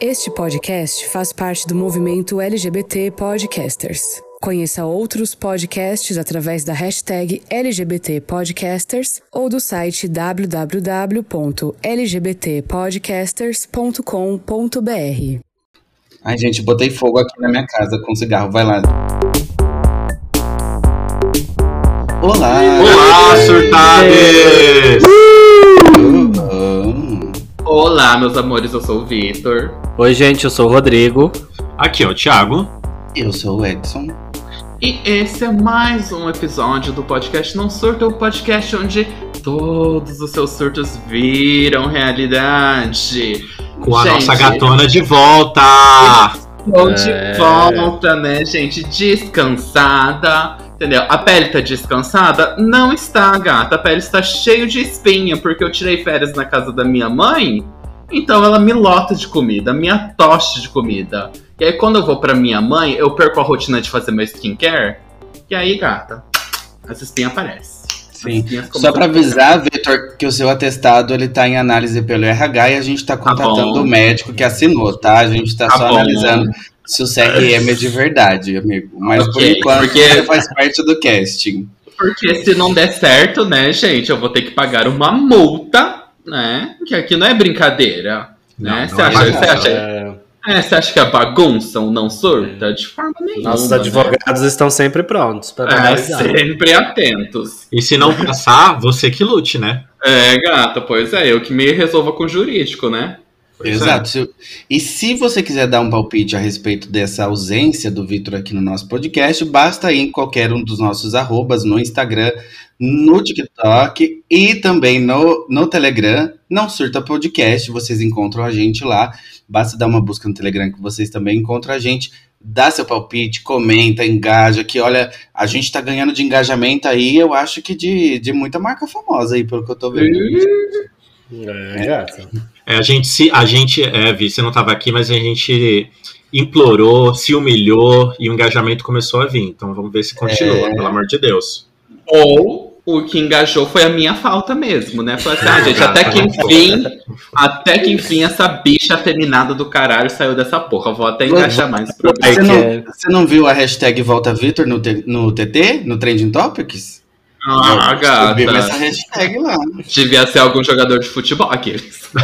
Este podcast faz parte do movimento LGBT Podcasters. Conheça outros podcasts através da hashtag LGBT Podcasters ou do site www.lgbtpodcasters.com.br. Ai, gente, botei fogo aqui na minha casa com cigarro. Vai lá. Olá! Olá, surtades! Uhum. Olá, meus amores, eu sou o Vitor. Oi, gente, eu sou o Rodrigo. Aqui é o Thiago. Eu sou o Edson. E esse é mais um episódio do podcast Não Surta, o podcast onde todos os seus surtos viram realidade. Com a Gente, nossa gatona de volta! Estou de É. volta, né, gente? Descansada. Entendeu? A pele tá descansada? Não está, gata. A pele está cheia de espinha, porque eu tirei férias na casa da minha mãe. Então ela me lota de comida, me atoche de comida. E aí quando eu vou pra minha mãe, eu perco a rotina de fazer meu skincare. E aí, gata, as espinhas aparecem. Sim. espinhas Só pra começam a avisar, Vitor, que o seu atestado ele tá em análise pelo RH e a gente tá contatando bom. o médico que assinou, tá? A gente tá, Tá só bom. analisando se o CRM é de verdade, amigo. Mas por Ok, enquanto porque- ele faz parte do casting. Porque se não der certo, né, gente, eu vou ter que pagar uma multa, né? Que aqui não é brincadeira. Né? Não, Você não é acha, você acha, É, é, você acha que é bagunça um não surta? De forma nenhuma. nossos né? advogados estão sempre prontos para É, sempre atentos. E se não passar, você que lute, né? É, gata, pois é, eu que me resolva com o jurídico, né? Pois é. Exato. Se- E se você quiser dar um palpite a respeito dessa ausência do Vitor aqui no nosso podcast, basta ir em qualquer um dos nossos arrobas no Instagram, no TikTok e também no, no Telegram. Não surta podcast, vocês encontram a gente lá. Basta dar uma busca no Telegram que vocês também encontram a gente. Dá seu palpite, comenta, engaja, que olha, a gente tá ganhando de engajamento aí, eu acho que de, de muita marca famosa aí, pelo que eu tô vendo. É, gata. É, a gente se. A gente, é, Vi, você não estava aqui, mas a gente implorou, se humilhou e o engajamento começou a vir. Então vamos ver se continua, pelo amor de Deus. Ou o que engajou foi a minha falta mesmo, né? Falei assim, ah, gente, até que enfim, até que enfim essa bicha afeminada do caralho saiu dessa porra. Vou até engajar mais pro Você não, você não viu a hashtag Volta Vitor no, no TT, no Trending Topics? Ah, essa gata. hashtag lá. Devia ser algum jogador de futebol. Aqueles.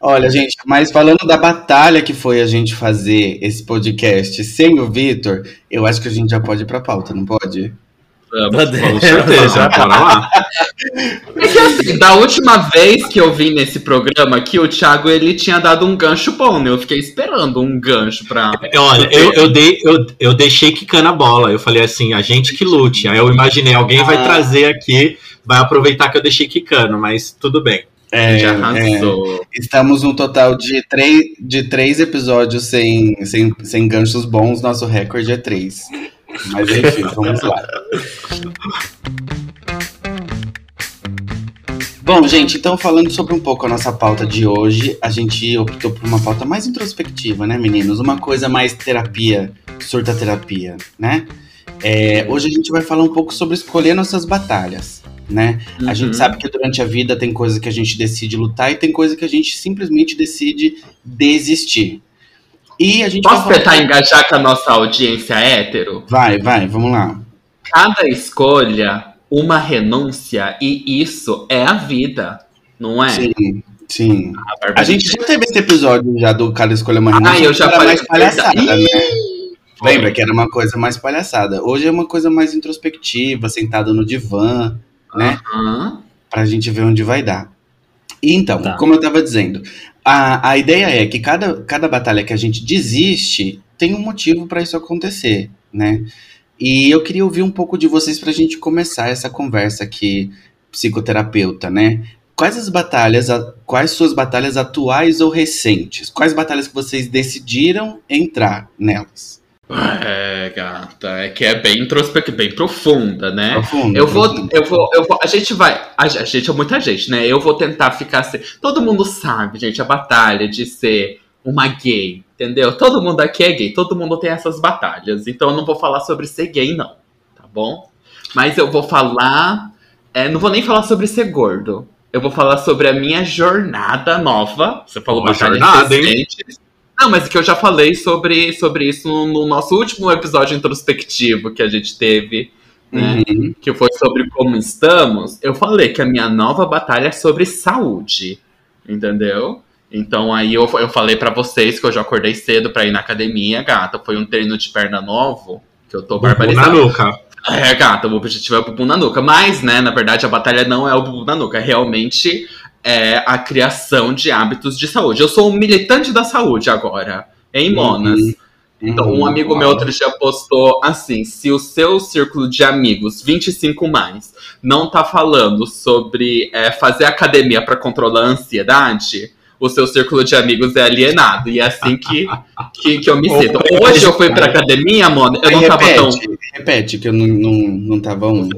Olha, gente, mas falando da batalha que foi a gente fazer esse podcast sem o Vitor, eu acho que a gente já pode ir pra pauta, não pode? Com certeza, bora lá. É que assim, da última vez que eu vim nesse programa aqui, o Thiago ele tinha dado um gancho bom, né? Eu fiquei esperando um gancho pra. Olha, eu, eu, dei, eu, eu deixei quicando a bola. Eu falei assim, a gente que lute. Aí eu imaginei, alguém vai Ah. trazer aqui, vai aproveitar que eu deixei quicando, mas tudo bem. É, já é, arrasou. estamos num total de três, de três episódios sem, sem, sem ganchos bons, nosso recorde é três. Mas enfim, vamos lá. Bom, gente, então falando sobre um pouco a nossa pauta de hoje, a gente optou por uma pauta mais introspectiva, né, meninos? Uma coisa mais terapia, surta terapia, né? É, hoje a gente vai falar um pouco sobre escolher nossas batalhas, né? A Uhum. gente sabe que durante a vida tem coisa que a gente decide lutar e tem coisa que a gente simplesmente decide desistir. E a gente Posso tentar engajar com a nossa audiência hétero? Vai, vai, vamos lá. Cada escolha, uma renúncia, e isso é a vida, não é? Sim, sim. A Bárbara A gente já teve esse episódio já do Cada Escolha Uma Renúncia, Ah, eu já falei mais palhaçada, né? Foi. Lembra que era uma coisa mais palhaçada. Hoje é uma coisa mais introspectiva, sentado no divã, né? Pra gente ver onde vai dar. Então, Tá. como eu tava dizendo, a, a ideia é que cada, cada batalha que a gente desiste tem um motivo pra isso acontecer, né? E eu queria ouvir um pouco de vocês pra gente começar essa conversa aqui, psicoterapeuta, né? Quais as batalhas, a- quais suas batalhas atuais ou recentes? Quais batalhas que vocês decidiram entrar nelas? É, gata, é que é bem introspectiva, bem profunda, né? Profundo, Eu vou, profundo. eu vou, eu vou. A gente vai. A, a gente é muita gente, né? Eu vou tentar ficar assim. Todo mundo sabe, gente, a batalha de ser uma gay, entendeu? Todo mundo aqui é gay, todo mundo tem essas batalhas. Então eu não vou falar sobre ser gay, não, tá bom? Mas eu vou falar. é, não vou nem falar sobre ser gordo. eu vou falar sobre a minha jornada nova. Você falou Uma jornada, hein? Não, mas que eu já falei sobre, sobre isso no, no nosso último episódio introspectivo que a gente teve, né? Uhum. Que foi sobre como estamos. Eu falei que a minha nova batalha é sobre saúde, entendeu? Então aí eu, eu falei pra vocês que eu já acordei cedo pra ir na academia, gata. Foi um treino de perna novo, que eu tô Bubu na nuca. É, gata, o objetivo é o bubu na nuca. Mas, né, na verdade, a batalha não é o bubu na nuca. É realmente é, a criação de hábitos de saúde. Eu sou um militante da saúde agora, em Monas. Uhum. Então, um amigo meu outro dia postou assim: se o seu círculo de amigos 25 mais não tá falando sobre é, fazer academia pra controlar a ansiedade, o seu círculo de amigos é alienado. E é assim que, que, que eu me sinto. Hoje eu fui pra academia, mano, eu não tava tão. repete, repete, que eu não, não, não tava um.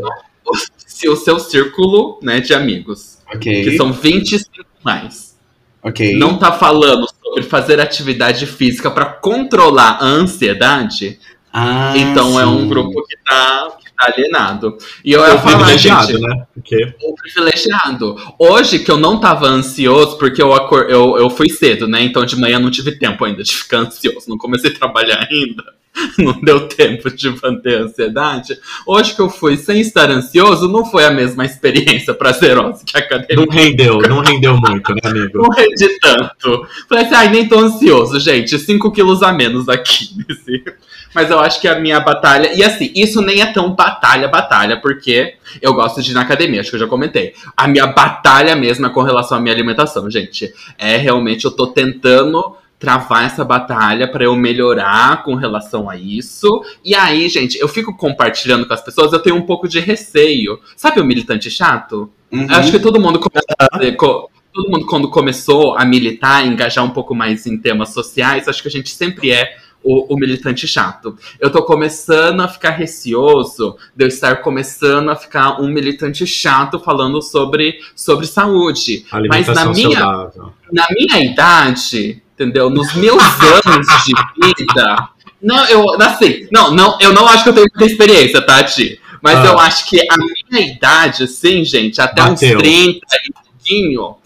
Se o seu círculo né, de amigos, Ok. que são 25 mais, Ok. não tá falando sobre fazer atividade física pra controlar a ansiedade, Ah, então é um sim. grupo que tá, que tá alienado. E eu ia o falar, privilegiado, gente, né? Porque o privilegiado. Hoje que eu não tava ansioso, porque eu, acor eu, eu fui cedo, né? Então de manhã não tive tempo ainda de ficar ansioso. Não comecei a trabalhar ainda. Não deu tempo de manter a ansiedade. Hoje que eu fui sem estar ansioso, não foi a mesma experiência prazerosa que a academia. não rendeu, não rendeu muito, né, amigo? Não rendi tanto. Falei assim, ai, nem tô ansioso, gente. 5 quilos a menos aqui. Mas eu acho que a minha batalha. E assim, isso nem é tão batalha, batalha, porque eu gosto de ir na academia, acho que eu já comentei. A minha batalha mesmo é com relação à minha alimentação, gente. É realmente, eu tô tentando travar essa batalha pra eu melhorar com relação a isso. E aí, gente, eu fico compartilhando com as pessoas, eu tenho um pouco de receio. Sabe o militante chato? Uhum. Eu Acho que todo mundo começa a fazer co- todo mundo quando começou a militar, engajar um pouco mais em temas sociais, acho que a gente sempre é o, o militante chato. Eu tô começando a ficar receoso de eu estar começando a ficar um militante chato falando sobre, sobre saúde. Mas na minha, saudável. na minha idade, entendeu? Nos meus anos de vida. Não, eu assim, não, não, eu não acho que eu tenho muita experiência, Tati. Mas Ah. eu acho que a minha idade, assim, gente, até Bateu. uns 30 e pouquinho,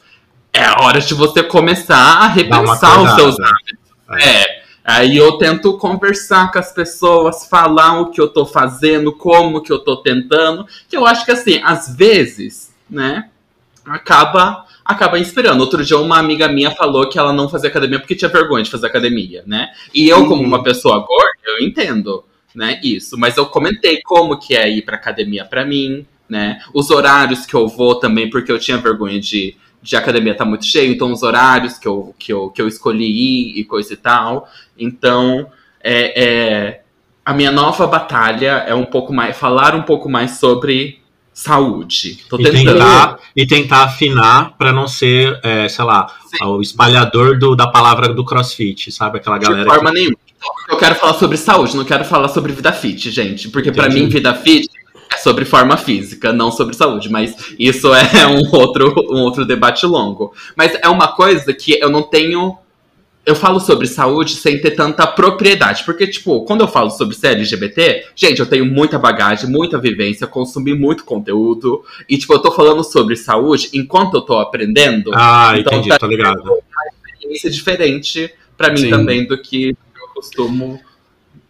é a hora de você começar a repensar os seus acordada. hábitos. É. Aí eu tento conversar com as pessoas, falar o que eu tô fazendo, como que eu tô tentando. Que eu acho que assim, às vezes, né, acaba acaba inspirando. Outro dia uma amiga minha falou que ela não fazia academia porque tinha vergonha de fazer academia, né? E eu, como Uhum. uma pessoa gorda, eu entendo, né, isso. Mas eu comentei como que é ir pra academia pra mim, né? Os horários que eu vou também, porque eu tinha vergonha de, de academia tá muito cheio, então os horários que eu, que eu, que eu escolhi ir e coisa e tal. Então, é, é, a minha nova batalha é um pouco mais, falar um pouco mais sobre saúde. Tô E tentando. tentar, e tentar afinar pra não ser, é, sei lá, Sim. o espalhador do- da palavra do crossfit, sabe? Aquela galera de forma nenhuma. Eu quero falar sobre saúde, não quero falar sobre vida fit, gente. Porque Entendi. mim, vida fit é sobre forma física, não sobre saúde. Mas isso é um outro, um outro debate longo. Mas é uma coisa que eu não tenho. Eu falo sobre saúde sem ter tanta propriedade. Porque, tipo, quando eu falo sobre ser LGBT, gente, eu tenho muita bagagem, muita vivência, consumi muito conteúdo. E, tipo, eu tô falando sobre saúde enquanto eu tô aprendendo. Ah, Então, entendi, tá- tô ligado. experiência diferente pra mim Sim. também do que eu costumo.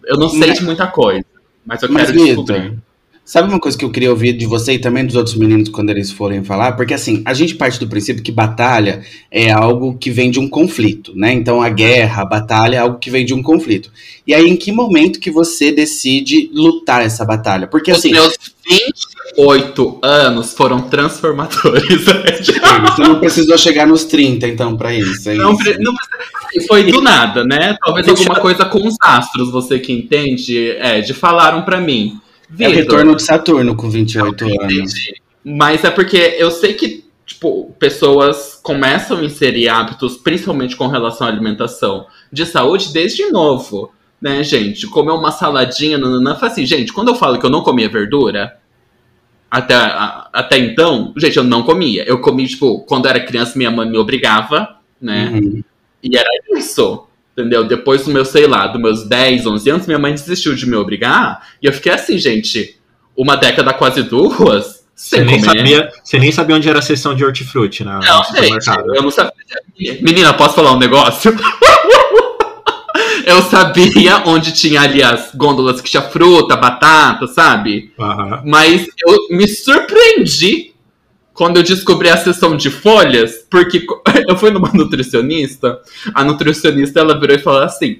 Eu não sei Mas- de muita coisa, mas eu Mas, quero descobrir. Vitor, sabe uma coisa que eu queria ouvir de você e também dos outros meninos quando eles forem falar? Porque assim, a gente parte do princípio que batalha é algo que vem de um conflito, né? Então a guerra, a batalha é algo que vem de um conflito. E aí, em que momento que você decide lutar essa batalha? Porque Os assim, meus 28 anos foram transformadores. você não precisou chegar nos 30, então, pra isso. é não, isso. não foi do nada, né? Talvez alguma coisa com os astros, você que entende, é, de falaram pra mim. É o retorno de Saturno com 28 anos. Entendi. Mas é porque eu sei que, tipo, pessoas começam a inserir hábitos, principalmente com relação à alimentação, de saúde desde novo, né, gente? Comer uma saladinha, nananã, fala assim, gente, quando eu falo que eu não comia verdura, até, até então, gente, eu não comia. Eu comi, tipo, quando eu era criança, minha mãe me obrigava, né? Uhum. E era isso. Entendeu? Depois do meu, sei lá, dos meus 10, 11 anos, minha mãe desistiu de me obrigar. E eu fiquei assim, gente, uma década, quase duas, Você Sem nem, comer. sabia, você nem sabia onde era a seção de hortifruti na, Não, no gente, supermercado. eu não sabia. Menina, posso falar um negócio? eu sabia onde tinha ali as gôndolas que tinha fruta, batata, sabe? Mas eu me surpreendi quando eu descobri a seção de folhas, porque eu fui numa nutricionista, a nutricionista ela virou e falou assim: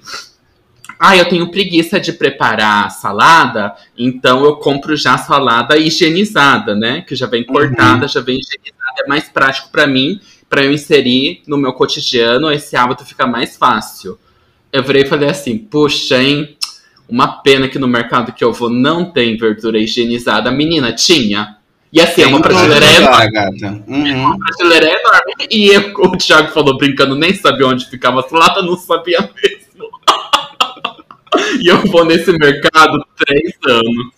Ah, eu tenho preguiça de preparar salada, então eu compro já a salada higienizada, né? Que já vem cortada, já vem higienizada, é mais prático pra mim, pra eu inserir no meu cotidiano, esse hábito fica mais fácil. Eu virei e falei assim: Puxa, hein? Uma pena que no mercado que eu vou não tem verdura higienizada. Menina, tinha. E assim, é uma prateleira enorme. Uhum. A prateleira é enorme. E eu- o Thiago falou brincando, nem sabia onde ficava a salada, não sabia mesmo. e eu vou nesse mercado três anos.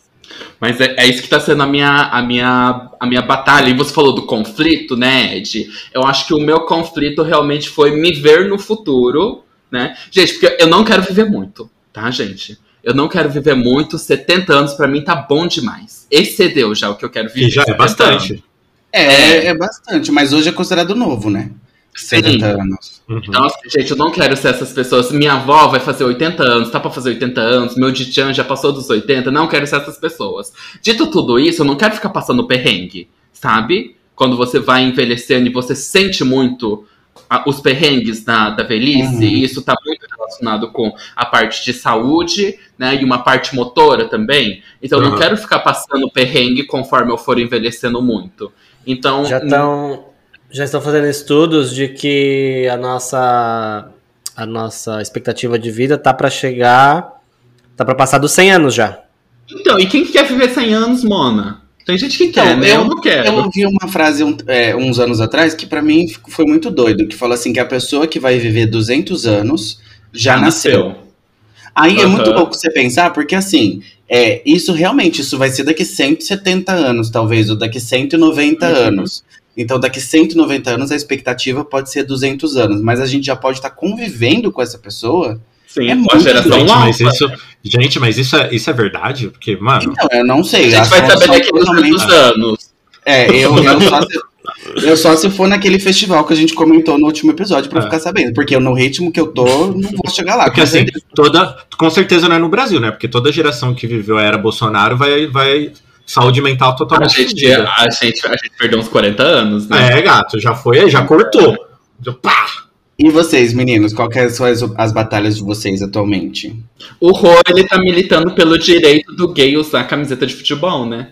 Mas é, é isso que tá sendo a minha, a, minha, a minha batalha. E você falou do conflito, né, Ed? Eu acho que o meu conflito realmente foi me ver no futuro, né? Gente, porque eu não quero viver muito, tá, gente? Eu não quero viver muito. 70 anos pra mim tá bom demais. Excedeu já o que eu quero viver. Que já é 70 bastante. É, é bastante, mas hoje é considerado novo, né? 70 anos. Uhum. Então, assim, gente, eu não quero ser essas pessoas. Minha avó vai fazer 80 anos, tá pra fazer 80 anos, meu Dichan já passou dos 80, não quero ser essas pessoas. Dito tudo isso, eu não quero ficar passando perrengue, sabe? Quando você vai envelhecendo e você sente muito a- os perrengues da, da velhice, Uhum. e isso tá muito relacionado com a parte de saúde, né? E uma parte motora também. Então, eu não Uhum. quero ficar passando perrengue conforme eu for envelhecendo muito. Então, Já estão já estão fazendo estudos de que a nossa a nossa expectativa de vida tá para chegar tá para passar dos 100 anos já. Então, e quem quer viver 100 anos, Mona? Tem gente que quer, Então, né? Eu, eu- não quero. Eu ouvi uma frase um- é, uns anos atrás que pra mim foi muito doido, que fala assim que a pessoa que vai viver 200 anos já nasceu. Aí é Aham. muito louco você pensar, porque assim, é, isso realmente, isso vai ser daqui 170 anos, talvez, ou daqui 190 Uhum. anos. Então, daqui 190 anos, a expectativa pode ser 200 anos, mas a gente já pode estar convivendo com essa pessoa. Sim, É uma geração Gente, mas isso, gente, mas isso é, isso é verdade? Porque, mano, Então, eu não A sei. gente as vai saber daqui a 200 anos. É, eu, eu, só se, eu só se for naquele festival que a gente comentou no último episódio pra É. ficar sabendo. Porque eu, no ritmo que eu tô, não vou chegar lá. porque com assim, certeza. toda, com certeza não é no Brasil, né? Porque toda geração que viveu a era Bolsonaro vai, vai saúde mental A totalmente gente, fodida. a, gente, a gente perdeu uns 40 anos, né? É, gato, já foi aí, já cortou. Já- Pá! E vocês, meninos, que são as, as batalhas de vocês atualmente? O Rô, ele tá militando pelo direito do gay usar camiseta de futebol, né?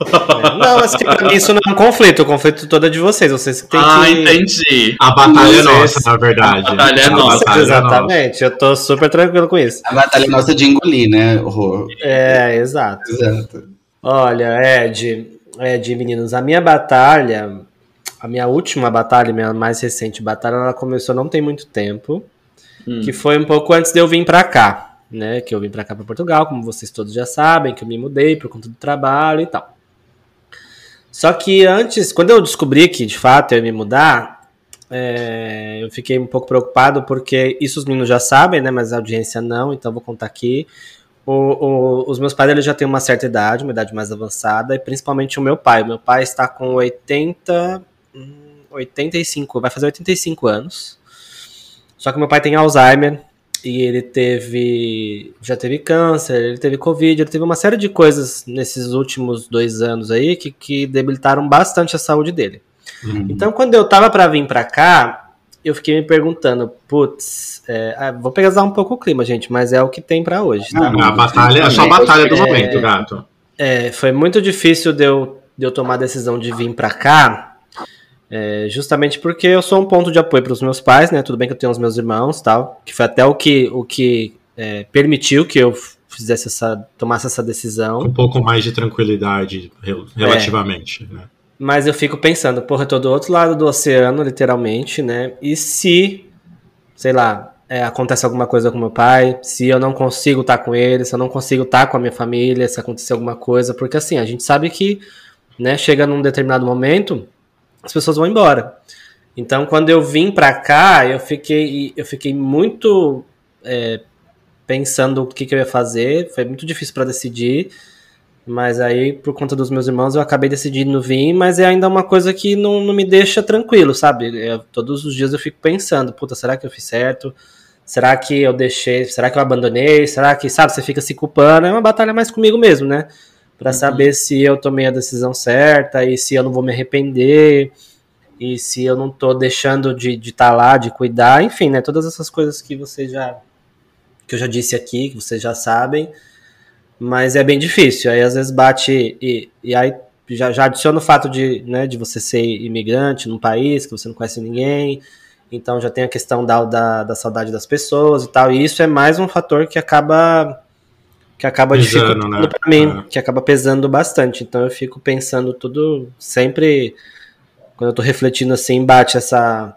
Não, mas mim isso não é um conflito, o conflito todo é de vocês, vocês que têm ah, que entendi. A batalha é nossa, na verdade. A batalha é A nossa. batalha é nossa. Exatamente, eu tô super tranquilo com isso. A batalha nossa de engolir, né, Rô? É, exato. Exato. Olha, Ed, Ed, meninos, a minha batalha, a minha última batalha, minha mais recente batalha, ela começou não tem muito tempo, Hum. que foi um pouco antes de eu vir pra cá, né? Que eu vim pra cá pra Portugal, como vocês todos já sabem, que eu me mudei por conta do trabalho e tal. Só que antes, quando eu descobri que de fato eu ia me mudar, é, eu fiquei um pouco preocupado porque isso os meninos já sabem, né? Mas a audiência não, então eu vou contar aqui. O- o- os meus pais eles já têm uma certa idade, uma idade mais avançada, e principalmente o meu pai. O meu pai está com 80, hum, 85, vai fazer 85 anos. Só que meu pai tem Alzheimer e ele teve, já teve câncer, ele teve Covid, ele teve uma série de coisas nesses últimos dois anos aí que, que debilitaram bastante a saúde dele. Uhum. Então, quando eu tava pra vir pra cá, eu fiquei me perguntando, putz, é, ah, vou pesar um pouco o clima, gente, mas é o que tem pra hoje, tá? Ah, A batalha é só a batalha do momento, gato. É, foi muito difícil de eu, de eu tomar a decisão de vir pra cá, é, justamente porque eu sou um ponto de apoio para os meus pais, né? Tudo bem que eu tenho os meus irmãos, tal, que foi até o que, o que é, permitiu que eu fizesse essa, tomasse essa decisão. Um pouco mais de tranquilidade, rel- relativamente, né? Mas eu fico pensando, porra, eu tô do outro lado do oceano, literalmente, né? E se, sei lá, é, acontece alguma coisa com meu pai, se eu não consigo estar com ele, se eu não consigo estar com a minha família, se acontecer alguma coisa, porque assim, a gente sabe que, né, chega num determinado momento, as pessoas vão embora. Então, quando eu vim pra cá, eu fiquei, eu fiquei muito é, pensando o que, que eu ia fazer, foi muito difícil para decidir. Mas aí, por conta dos meus irmãos, eu acabei decidindo vir, mas é ainda uma coisa que não, não me deixa tranquilo, sabe? Eu, todos os dias eu fico pensando, puta, será que eu fiz certo? Será que eu deixei? Será que eu abandonei? Será que, sabe, você fica se culpando? É uma batalha mais comigo mesmo, né? Uhum. saber se eu tomei a decisão certa e se eu não vou me arrepender e se eu não tô deixando de estar de tá lá, de cuidar, enfim, né? Todas essas coisas que você já que eu já disse aqui, que vocês já sabem, mas é bem difícil. Aí às vezes bate e, e aí já, já adiciona o fato de, né, de você ser imigrante num país que você não conhece ninguém, então já tem a questão da, da, da saudade das pessoas e tal, e isso é mais um fator que acaba que acaba pesando, dificultando né? para mim, é. que acaba pesando bastante. Então eu fico pensando tudo sempre quando eu tô refletindo assim, bate essa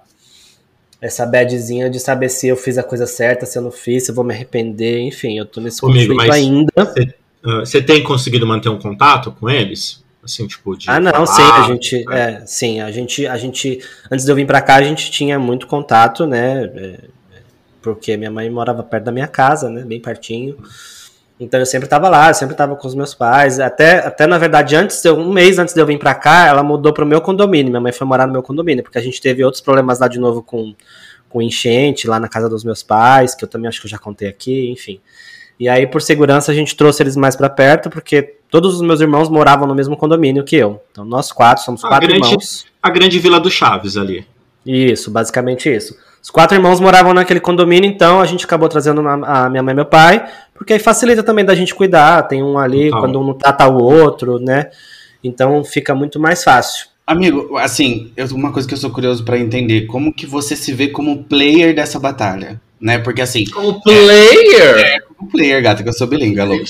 essa badzinha de saber se eu fiz a coisa certa, se eu não fiz, se eu vou me arrepender, enfim, eu tô nesse Comigo, conflito ainda. Você uh, tem conseguido manter um contato com eles? Assim, tipo, de Ah, não, falar, sim, a gente, é. é, sim, a gente, a gente, antes de eu vir para cá, a gente tinha muito contato, né, é, porque minha mãe morava perto da minha casa, né, bem pertinho. Então eu sempre estava lá, eu sempre estava com os meus pais. Até, até na verdade, antes eu, um mês antes de eu vir para cá, ela mudou para o meu condomínio. Minha mãe foi morar no meu condomínio, porque a gente teve outros problemas lá de novo com, com enchente lá na casa dos meus pais, que eu também acho que eu já contei aqui, enfim. E aí, por segurança, a gente trouxe eles mais para perto, porque todos os meus irmãos moravam no mesmo condomínio que eu. Então nós quatro somos a quatro grande, irmãos. A grande Vila do Chaves ali. Isso, basicamente isso. Os quatro irmãos moravam naquele condomínio, então a gente acabou trazendo a minha mãe e meu pai, porque aí facilita também da gente cuidar. Tem um ali, Total. quando um não trata o outro, né? Então fica muito mais fácil. Amigo, assim, eu, uma coisa que eu sou curioso para entender, como que você se vê como player dessa batalha? Né? Porque assim. Como player? É, é como player, gata, que eu sou bilíngue, é louco.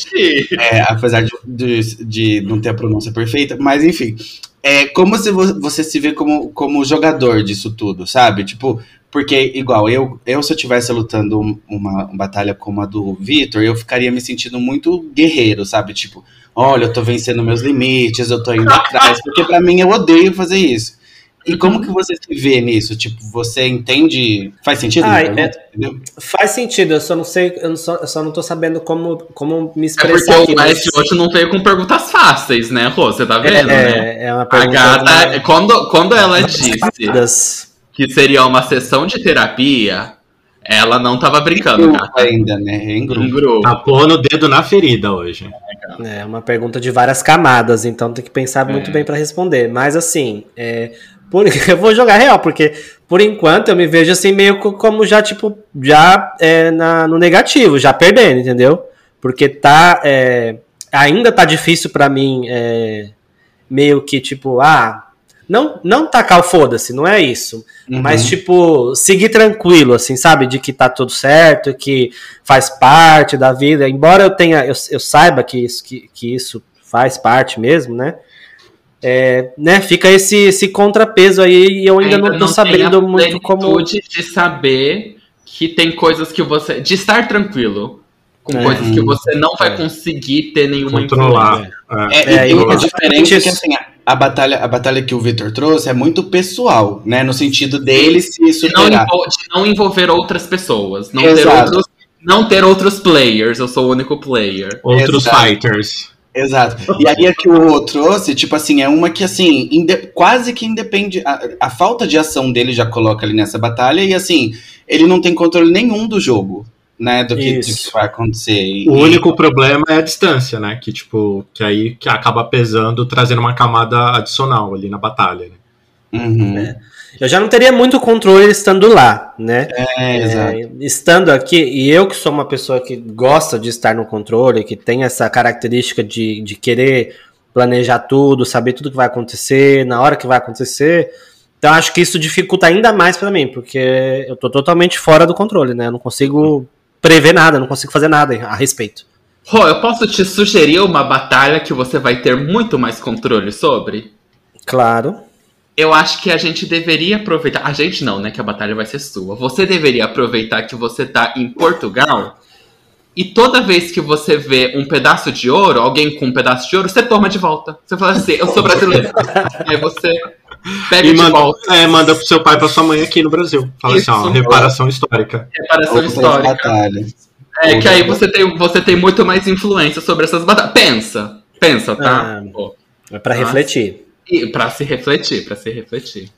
É, apesar de, de, de, não ter a pronúncia perfeita, mas enfim. É como se você se vê como, como jogador disso tudo, sabe? Tipo, porque, igual, eu, eu se eu estivesse lutando uma, uma, batalha como a do Victor, eu ficaria me sentindo muito guerreiro, sabe? Tipo, olha, eu tô vencendo meus limites, eu tô indo atrás. Porque para mim eu odeio fazer isso. E como que você se vê nisso? Tipo, você entende. Faz sentido? Ah, é, faz sentido, eu só não sei, eu, só, eu só não tô sabendo como, como me expressar. É porque o Last hoje não veio com perguntas fáceis, né, Rô? Você tá vendo, é, né? É uma pergunta. A gata, quando, quando ela disse que seria uma sessão de terapia, ela não tava brincando, cara. ainda, né? Em grupo. em grupo. Tá pondo o dedo na ferida hoje. É uma pergunta de várias camadas, então tem que pensar muito é. bem para responder. Mas assim, é, por, eu vou jogar real, porque por enquanto eu me vejo assim meio como já, tipo, já é, na, no negativo, já perdendo, entendeu? Porque tá. É, ainda tá difícil para mim, é, meio que tipo, ah, não, não tacar o foda-se, não é isso. Uhum. Mas, tipo, seguir tranquilo, assim, sabe? De que tá tudo certo, que faz parte da vida. Embora eu tenha, eu, eu saiba que isso, que, que isso faz parte mesmo, né? É, né, fica esse, esse contrapeso aí e eu ainda, ainda não tô não sabendo muito como. de saber que tem coisas que você. de estar tranquilo com é, coisas que você não vai é. conseguir ter nenhuma controlar. É, é, é, e tem uma diferença que assim, a batalha, a batalha que o Victor trouxe é muito pessoal, né? No sentido dele se superar. De não, de não envolver outras pessoas. Não ter, outros, não ter outros players. Eu sou o único player. Outros Exato. fighters. Exato. E aí a que o trouxe, tipo assim, é uma que assim, quase que independe. A, a, falta de ação dele já coloca ali nessa batalha, e assim, ele não tem controle nenhum do jogo né, do que, do que vai acontecer. E... O único problema é a distância, né, que tipo, que aí que acaba pesando, trazendo uma camada adicional ali na batalha, né? Uhum. É. Eu já não teria muito controle estando lá, né? É, é, estando aqui, e eu que sou uma pessoa que gosta de estar no controle, que tem essa característica de, de querer planejar tudo, saber tudo que vai acontecer, na hora que vai acontecer, então acho que isso dificulta ainda mais para mim, porque eu tô totalmente fora do controle, né? Eu não consigo prever nada, não consigo fazer nada a respeito. Rô, eu posso te sugerir uma batalha que você vai ter muito mais controle sobre? Claro. Eu acho que a gente deveria aproveitar. A gente não, né? Que a batalha vai ser sua. Você deveria aproveitar que você tá em Portugal. E toda vez que você vê um pedaço de ouro, alguém com um pedaço de ouro, você toma de volta. Você fala assim, eu sou brasileiro. Aí você pega e de manda, volta. É, manda pro seu pai e pra sua mãe aqui no Brasil. Fala Isso. assim, ó, reparação histórica. Reparação histórica. É que aí você tem, você tem muito mais influência sobre essas batalhas. Pensa. Pensa, tá? Ah. É pra Nossa. refletir. e pra se refletir, pra se refletir.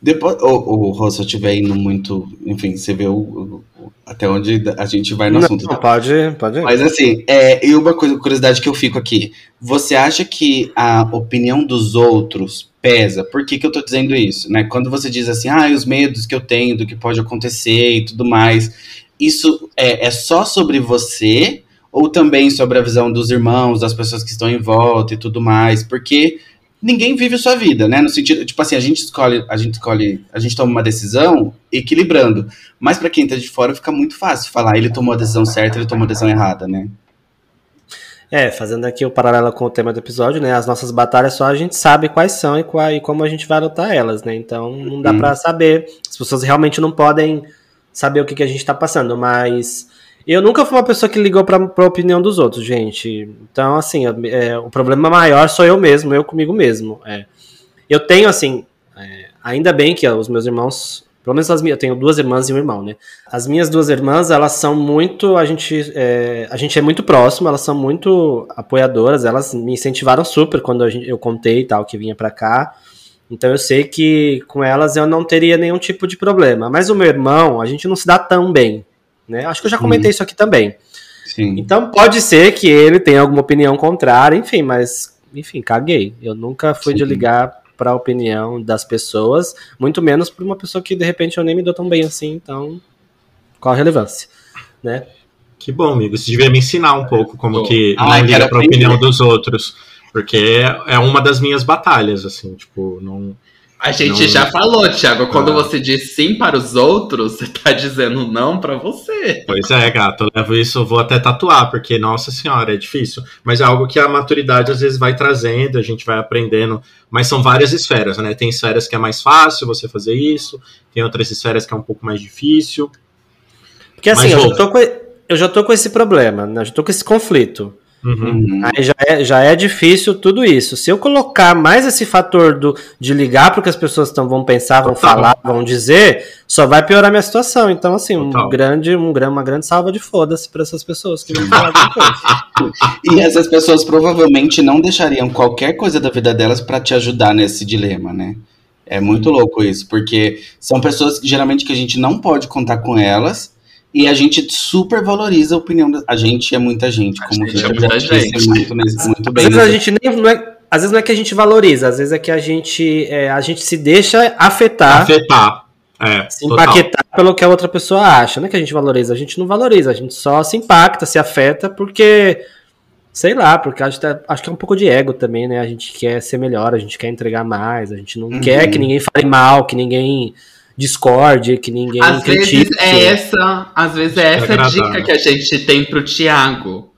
Depois, o, o eu estiver indo muito. Enfim, você vê o, o- até onde a gente vai no Não, assunto. pode, pode. Mas assim, é, e uma coisa, curiosidade que eu fico aqui. Você acha que a opinião dos outros pesa? Por que, que eu tô dizendo isso? Né? Quando você diz assim, ah, os medos que eu tenho do que pode acontecer e tudo mais, isso é, é só sobre você ou também sobre a visão dos irmãos, das pessoas que estão em volta e tudo mais? Porque ninguém vive sua vida, né? No sentido, tipo assim, a gente escolhe, a gente escolhe, a gente toma uma decisão equilibrando. Mas pra quem tá de fora fica muito fácil falar, ele tomou a decisão certa, ele tomou a decisão errada, né? É, fazendo aqui o paralelo com o tema do episódio, né? As nossas batalhas só a gente sabe quais são e, qual, e como a gente vai lutar elas, né? Então não dá Uhum. pra saber. As pessoas realmente não podem saber o que, que a gente tá passando, mas eu nunca fui uma pessoa que ligou pra, pra opinião dos outros, gente. Então, assim, é, o problema maior sou eu mesmo, eu comigo mesmo. É. Eu tenho, assim, é, ainda bem que ó, os meus irmãos. Pelo menos as minhas, eu tenho duas irmãs e um irmão, né? As minhas duas irmãs, elas são muito. A gente é, a gente é muito próximo, elas são muito apoiadoras, elas me incentivaram super quando a gente- eu contei e tal, que vinha pra cá. Então eu sei que com elas eu não teria nenhum tipo de problema. Mas o meu irmão, a gente não se dá tão bem, né? Acho que eu já comentei isso aqui também. Sim. Então pode ser que ele tenha alguma opinião contrária, enfim, mas enfim, caguei. Eu nunca fui de Sim. Ligar pra opinião das pessoas, muito menos pra uma pessoa que de repente eu nem me dou tão bem assim, então qual a relevância, né? Que bom, amigo. Você devia me ensinar um pouco como Bom. que Ah, liga pra aprender. opinião dos outros. Porque é uma das minhas batalhas, assim, tipo, não. A gente Não- já falou, Thiago, quando Ah. você diz sim para os outros, você tá dizendo não pra você. Pois é, gato, eu levo isso, vou até tatuar, porque, nossa senhora, é difícil. Mas é algo que a maturidade às vezes vai trazendo, a gente vai aprendendo. Mas são várias esferas, né? Tem esferas que é mais fácil você fazer isso, tem outras esferas que é um pouco mais difícil. Porque assim, Mas, eu já, tô com, eu já tô com esse problema, né? Eu já tô com esse conflito. Uhum. Uhum. Aí já é, já é difícil tudo isso. Se eu colocar mais esse fator do, de ligar pro que as pessoas tão, vão pensar, vão Total. falar, vão dizer, só vai piorar minha situação. Então, assim, um grande, um, uma grande salva de foda-se pra essas pessoas que vão falar coisa. E essas pessoas provavelmente não deixariam qualquer coisa da vida delas pra te ajudar nesse dilema, né? É muito louco isso, porque são pessoas que geralmente que a gente não pode contar com elas e a gente super valoriza a opinião da... A gente é muita gente, como gente você é muita gente. muito, muito Às bem. vezes a né? gente nem. Não é, às vezes não é que a gente valoriza, às vezes é que a gente, é, a gente se deixa afetar, Afetar. É, se total. empaquetar pelo que a outra pessoa acha. Não é que a gente valoriza, a gente não valoriza, a gente só se impacta, se afeta, porque. Sei lá, porque acho, que é- acho que é um pouco de ego também, né? A gente quer ser melhor, a gente quer entregar mais, a gente não Uhum. quer que ninguém fale mal, que ninguém discorde, que ninguém Às vezes é essa, às vezes é essa é agradável. dica que a gente tem pro Thiago.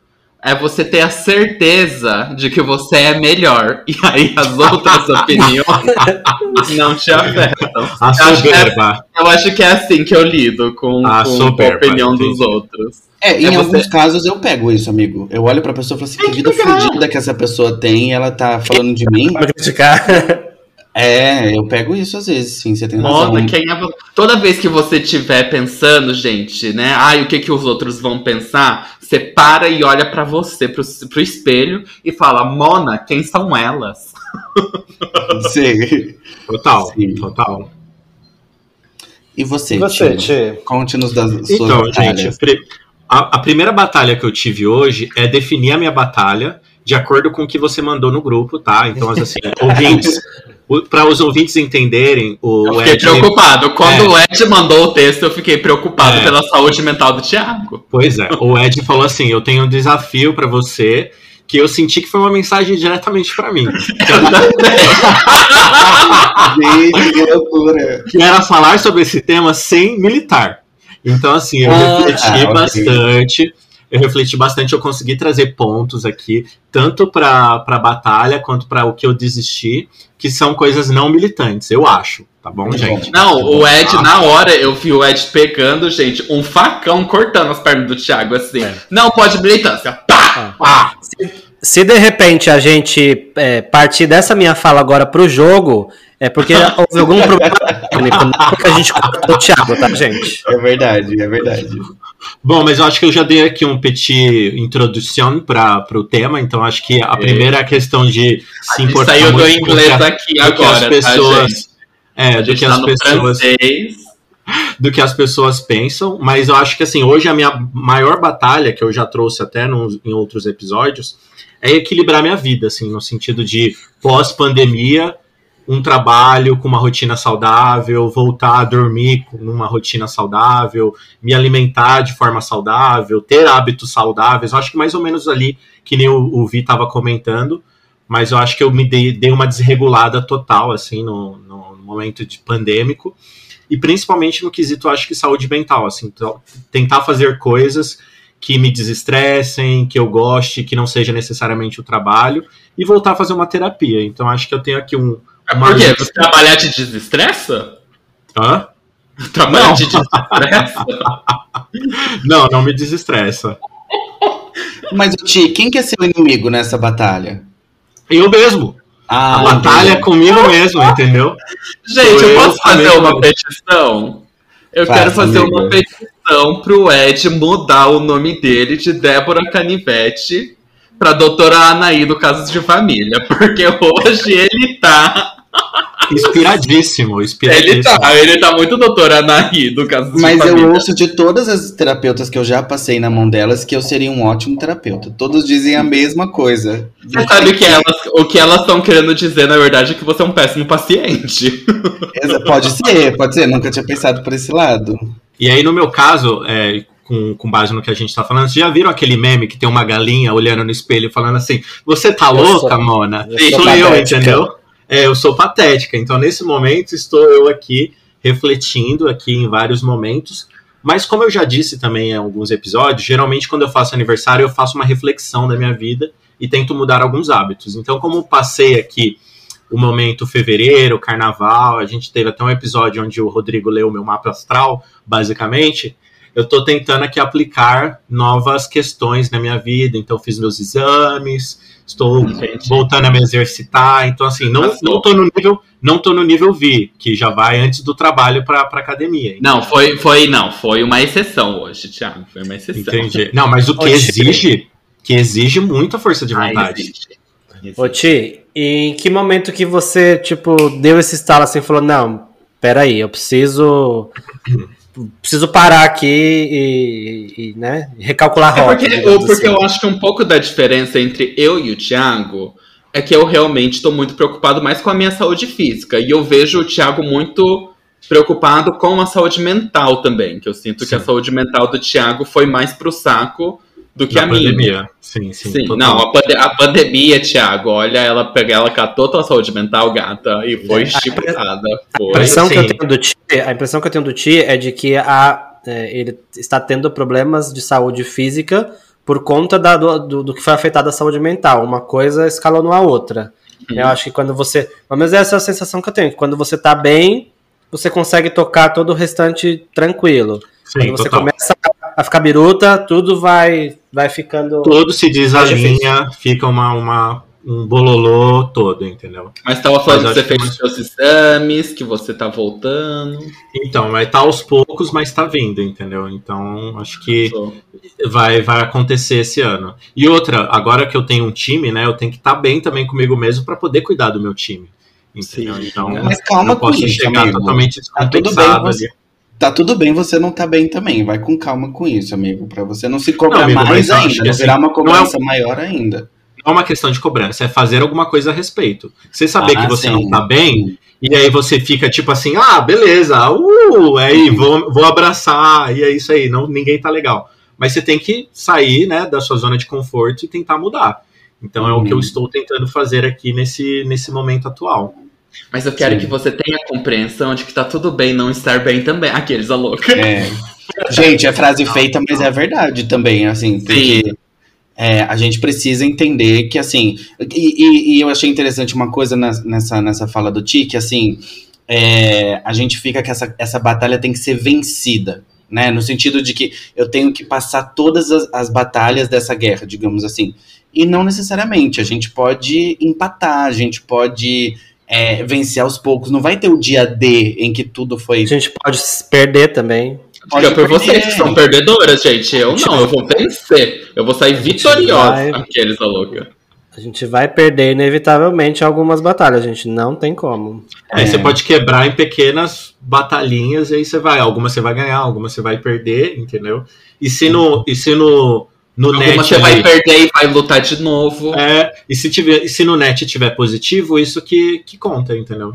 É você ter a certeza de que você é melhor. E aí as outras opiniões não te afetam. A Eu acho, que é, soberba. eu acho que é assim que eu lido com, A com a soberba, opinião dos entendi. outros. É, em É você- alguns casos eu pego isso, amigo. Eu olho pra pessoa e falo assim, que vida fodida que essa pessoa tem, ela tá falando de mim. Pode criticar. É, eu pego isso às vezes, sim, você tem razão. Moda, quem é Toda vez que você estiver pensando, gente, né? Ai, o que, que os outros vão pensar? Você para e olha pra você, pro, pro espelho, e fala: Mona, quem são elas? Sim. Total, Sim. total. E você, E você, Tio? Conte-nos das suas Então, batalhas. gente, a, a primeira batalha que eu tive hoje é definir a minha batalha de acordo com o que você mandou no grupo, tá? Então, assim, ouvintes, para os ouvintes entenderem, o Eu fiquei Ed, preocupado. Quando É. o Ed mandou o texto, eu fiquei preocupado É. pela saúde mental do Thiago. pois é, o Ed falou assim, eu tenho um desafio para você que eu senti que foi uma mensagem diretamente para mim, Gente, que loucura. que era falar sobre esse tema sem militar. Então, assim, eu Ah, refleti ah, bastante. Eu refleti bastante, eu consegui trazer pontos aqui, tanto para a batalha quanto para o que eu desisti, que são coisas não militantes, eu acho, tá bom, Muito gente? Não, o Ed, na hora, eu vi o Ed pegando, gente, um facão cortando as pernas do Thiago, assim. É. Não pode militância. Pá! Pá! Se de repente a gente é, partir dessa minha fala agora pro jogo, é porque houve algum problema técnico, não porque a gente cortou o Thiago, tá, gente? É verdade, é verdade. Bom, mas eu acho que eu já dei aqui um petit introdução para o tema, então acho que a primeira é questão de se A importar saiu do inglês a- aqui do que agora, as tá, pessoas, gente? é, do que tá as no pessoas francês. do que as pessoas pensam, mas eu acho que assim, hoje a minha maior batalha, que eu já trouxe até nos, em outros episódios, é equilibrar minha vida, assim, no sentido de pós-pandemia, um trabalho com uma rotina saudável, voltar a dormir com uma rotina saudável, me alimentar de forma saudável, ter hábitos saudáveis. Eu acho que mais ou menos ali, que nem o, o Vi estava comentando, mas eu acho que eu me dei, dei uma desregulada total, assim, no, no momento de pandêmico e principalmente no quesito, acho que saúde mental, assim, então, tentar fazer coisas que me desestressem, que eu goste, que não seja necessariamente o trabalho, e voltar a fazer uma terapia. Então, acho que eu tenho aqui um. Uma Por quê? Você trabalhar te desestressa? Hã? Trabalhar Não. te desestressa? Não, não me desestressa. Mas, Ti, quem que é seu inimigo nessa batalha? Eu mesmo. Ah, a batalha é entendi. comigo mesmo, entendeu? Gente, eu eu posso fazer uma petição? Eu Faça, quero fazer amiga. uma petição pro Ed mudar o nome dele de Débora Canivete pra doutora Anaí do Casos de Família. Porque hoje ele tá. Inspiradíssimo, Ele inspiradíssimo. tá, ele tá muito doutora Anaí do Casos Mas de Família. eu ouço de todas as terapeutas que eu já passei na mão delas que eu seria um ótimo terapeuta. Todos dizem a mesma coisa. Você sabe que elas, o que elas estão querendo dizer, na verdade, é que você é um péssimo paciente. Pode ser, pode ser. Nunca tinha pensado por esse lado. E aí, no meu caso, é, com, com base no que a gente tá falando, vocês já viram aquele meme que tem uma galinha olhando no espelho falando assim: Você tá Eu louca, sou- Mona? eu sou sou eu, entendeu? É, eu sou patética. Então, nesse momento, estou eu aqui refletindo aqui em vários momentos. Mas como eu já disse também em alguns episódios, geralmente quando eu faço aniversário, eu faço uma reflexão da minha vida e tento mudar alguns hábitos. Então, como passei aqui o momento fevereiro, carnaval, a gente teve até um episódio onde o Rodrigo leu o meu mapa astral, basicamente, eu estou tentando aqui aplicar novas questões na minha vida. Então, fiz meus exames, estou Entendi. voltando a me exercitar. Então, assim, não, Passou. não tô no nível, não tô no nível V, que já vai antes do trabalho para academia. Não, foi, foi, não, foi uma exceção hoje, Thiago. Foi uma exceção. Entendi. Não, mas o que Ô, Ti. exige, que exige muita força de Ah, vontade. existe. Existe. Ô Ti, e em que momento que você, tipo, deu esse estalo assim e falou, não, peraí, eu preciso. Preciso parar aqui e, e, né, recalcular a É rota. porque, digamos ou porque assim. eu acho que um pouco da diferença entre eu e o Thiago é que eu realmente estou muito preocupado mais com a minha saúde física. E eu vejo o Thiago muito preocupado com a saúde mental também. Que eu sinto que a Sim. saúde mental do Thiago foi mais pro saco do que Na a minha. pandemia. Sim, sim. Sim, total. não, a, pande- a pandemia, Thiago, olha, ela pegou, ela catou tua saúde mental, gata, e foi É, estipulada. A Foi. impressão, que eu Sim. tenho do Ti, a impressão que eu tenho do Ti é de que a, é, ele está tendo problemas de saúde física por conta da- do, do, do que foi afetado a saúde mental. Uma coisa escalonou a outra. Uhum. Eu acho que quando você. Pelo menos essa é a sensação que eu tenho. que Quando você tá bem, você consegue tocar todo o restante tranquilo. Sim, Quando você total. começa a ficar biruta, tudo vai, vai ficando. Todo se desalinha, fica uma, uma, um bololô todo, entendeu? Mas tava falando Mas que você fez os seus exames, que você tá voltando. Então, vai estar aos poucos, mas tá vindo, entendeu? Então, acho que vai, vai acontecer esse ano. E outra, agora que eu tenho um time, né, eu tenho que estar bem também comigo mesmo para poder cuidar do meu time. Entendeu? Sim. Então, Mas calma não posso com isso, chegar amigo. totalmente Tá tudo descompensado bem você- ali. Tá tudo bem você não tá bem também. Vai com calma com isso, amigo. Pra você não se cobrar Não, amigo, mais ainda. Não assim, virar uma é cobrança maior ainda. Não é uma questão de cobrança, é fazer alguma coisa a respeito. Você saber Ah, que você sim. não tá bem, e aí você fica tipo assim, ah, beleza, uh, aí vou, vou abraçar, e é isso aí, não, ninguém tá legal. Mas você tem que sair, né, da sua zona de conforto e tentar mudar. Então é o que eu Uhum. estou tentando fazer aqui nesse, nesse momento atual. Mas eu quero Sim. que você tenha compreensão de que tá tudo bem não estar bem também. Aqueles, a louca. É. Gente, é frase feita, mas é verdade também, assim, porque é, a gente precisa entender que, assim, e, e- e eu achei interessante uma coisa na- nessa, nessa fala do Ti, que, assim, é, a gente fica que essa, essa batalha tem que ser vencida, né, no sentido de que eu tenho que passar todas as, as batalhas dessa guerra, digamos assim, e não necessariamente, a gente pode empatar, a gente pode é, vencer aos poucos, não vai ter o dia D em que tudo foi A gente pode se perder também. Pode Fica por perder. vocês que são perdedoras, gente. Eu não, eu vou vencer. Eu vou sair vitoriosa. vai- Aqueles, a louca. A gente vai perder inevitavelmente algumas batalhas, gente. Não tem como. É, você pode quebrar em pequenas batalhinhas e aí você vai. Algumas você vai ganhar, algumas você vai perder, entendeu? E se no, e se no, no Alguma net. você vai perder e vai lutar de novo. é, e se, tiver, e se no net tiver positivo, isso que, que conta, entendeu?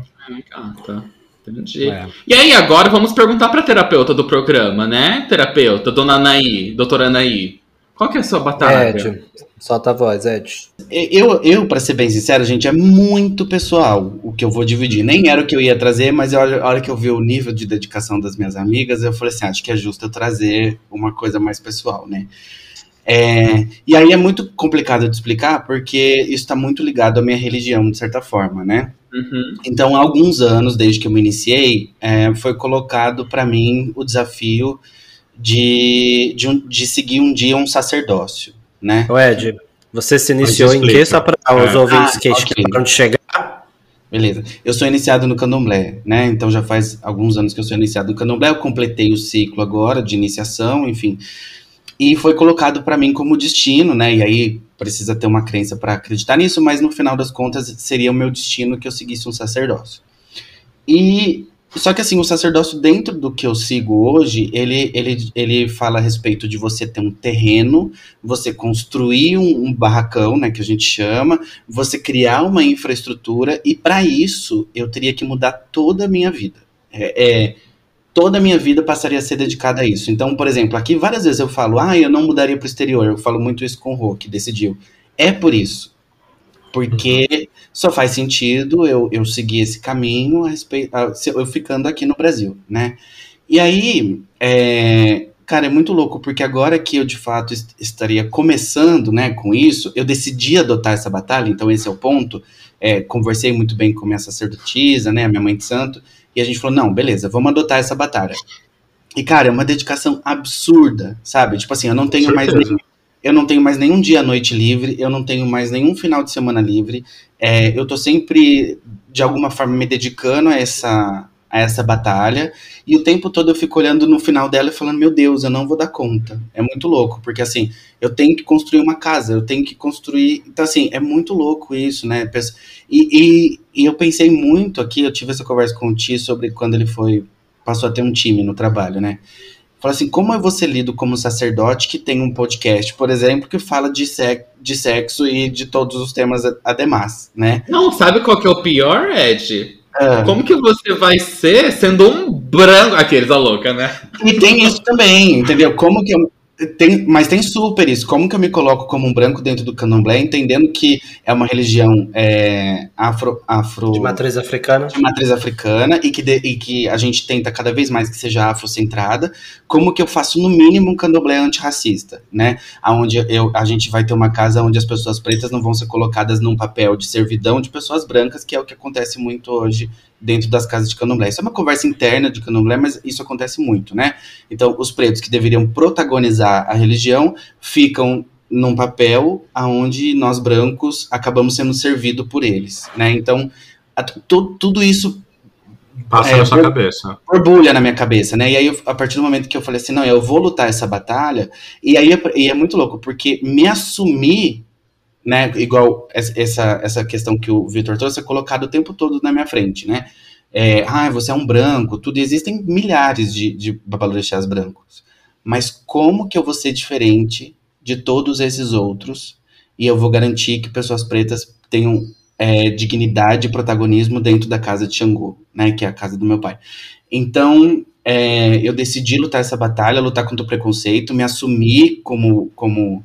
Ah, tá. Entendi. É. E aí, agora vamos perguntar pra terapeuta do programa, né? Terapeuta, dona Anaí, doutora Anaí. Qual que é a sua batalha? Ed, solta a voz, Ed. Eu, eu para ser bem sincero, gente, é muito pessoal o que eu vou dividir. Nem era o que eu ia trazer, mas a hora, a hora que eu vi o nível de dedicação das minhas amigas, eu falei assim, acho que é justo eu trazer uma coisa mais pessoal, né? É, e aí é muito complicado de explicar, porque isso está muito ligado à minha religião, de certa forma, né? Uhum. Então, há alguns anos, desde que eu me iniciei, é, foi colocado para mim o desafio de, de, um- de seguir um dia um sacerdócio, né? Ô, Ed, você se iniciou em quê? Só para os É. ouvintes Ah, que ok. acabaram de chegar. Beleza. Eu sou iniciado no candomblé, né? Então já faz alguns anos que eu sou iniciado no candomblé. Eu completei o ciclo agora de iniciação, enfim. E foi colocado para mim como destino, né? E aí precisa ter uma crença para acreditar nisso, mas no final das contas seria o meu destino que eu seguisse um sacerdócio. E só que assim, o sacerdócio dentro do que eu sigo hoje, ele, ele, ele fala a respeito de você ter um terreno, você construir um, um barracão, né, que a gente chama, você criar uma infraestrutura e para isso eu teria que mudar toda a minha vida. É, é, toda a minha vida passaria a ser dedicada a isso. Então, por exemplo, aqui várias vezes eu falo, ah, eu não mudaria para o exterior. Eu falo muito isso com o Rô, que decidiu. É por isso. Porque só faz sentido eu, eu seguir esse caminho a respeito, a- se- eu ficando aqui no Brasil, né? E aí, é, cara, é muito louco, porque agora que eu de fato est- estaria começando, né, com isso, eu decidi adotar essa batalha, então esse é o ponto. É, conversei muito bem com minha sacerdotisa, né, a minha mãe de santo, e a gente falou, não, beleza, vamos adotar essa batalha. E, cara, é uma dedicação absurda, sabe? Tipo assim, eu não tenho mais nenhum, eu não tenho mais nenhum dia à noite livre, eu não tenho mais nenhum final de semana livre. É, eu tô sempre, de alguma forma, me dedicando a essa, a essa batalha. E o tempo todo eu fico olhando no final dela e falando, meu Deus, eu não vou dar conta. É muito louco, porque assim, eu tenho que construir uma casa, eu tenho que construir. Então, assim, é muito louco isso, né? E, e, e eu pensei muito aqui, eu tive essa conversa com o Ti sobre quando ele foi. passou a ter um time no trabalho, né? Fala assim, como é você lido como sacerdote que tem um podcast, por exemplo, que fala de, se de sexo e de todos os temas ademais, né? Não, sabe qual que é o pior, Ed? Ah, Como que você vai ser sendo um branco. Aqueles, a louca, né? E tem isso também, entendeu? Como que eu. Tem, mas tem super isso. Como que eu me coloco como um branco dentro do candomblé, entendendo que é uma religião é, afro, afro De matriz africana. de matriz africana e que, de- e que a gente tenta cada vez mais que seja afrocentrada, como que eu faço no mínimo um candomblé antirracista, né? Onde eu, a gente vai ter uma casa onde as pessoas pretas não vão ser colocadas num papel de servidão de pessoas brancas, que é o que acontece muito hoje dentro das casas de candomblé. Isso é uma conversa interna de candomblé, mas isso acontece muito, né? Então, os pretos que deveriam protagonizar a religião ficam num papel aonde nós brancos acabamos sendo servidos por eles, né? Então, a- tu- tudo isso Passa É, na sua cabeça. borbulha na minha cabeça, né? E aí, eu- a partir do momento que eu falei assim, não, eu vou lutar essa batalha, e aí é, e é muito louco, porque me assumir, né, igual es- essa, essa questão que o Vitor trouxe, é colocado o tempo todo na minha frente, né? É, ah, você é um branco, tudo, existem milhares de, de babalorixás brancos, mas como que eu vou ser diferente de todos esses outros, e eu vou garantir que pessoas pretas tenham é, dignidade e protagonismo dentro da casa de Xangô, né, que é a casa do meu pai. Então, é, eu decidi lutar essa batalha, lutar contra o preconceito, me assumir como como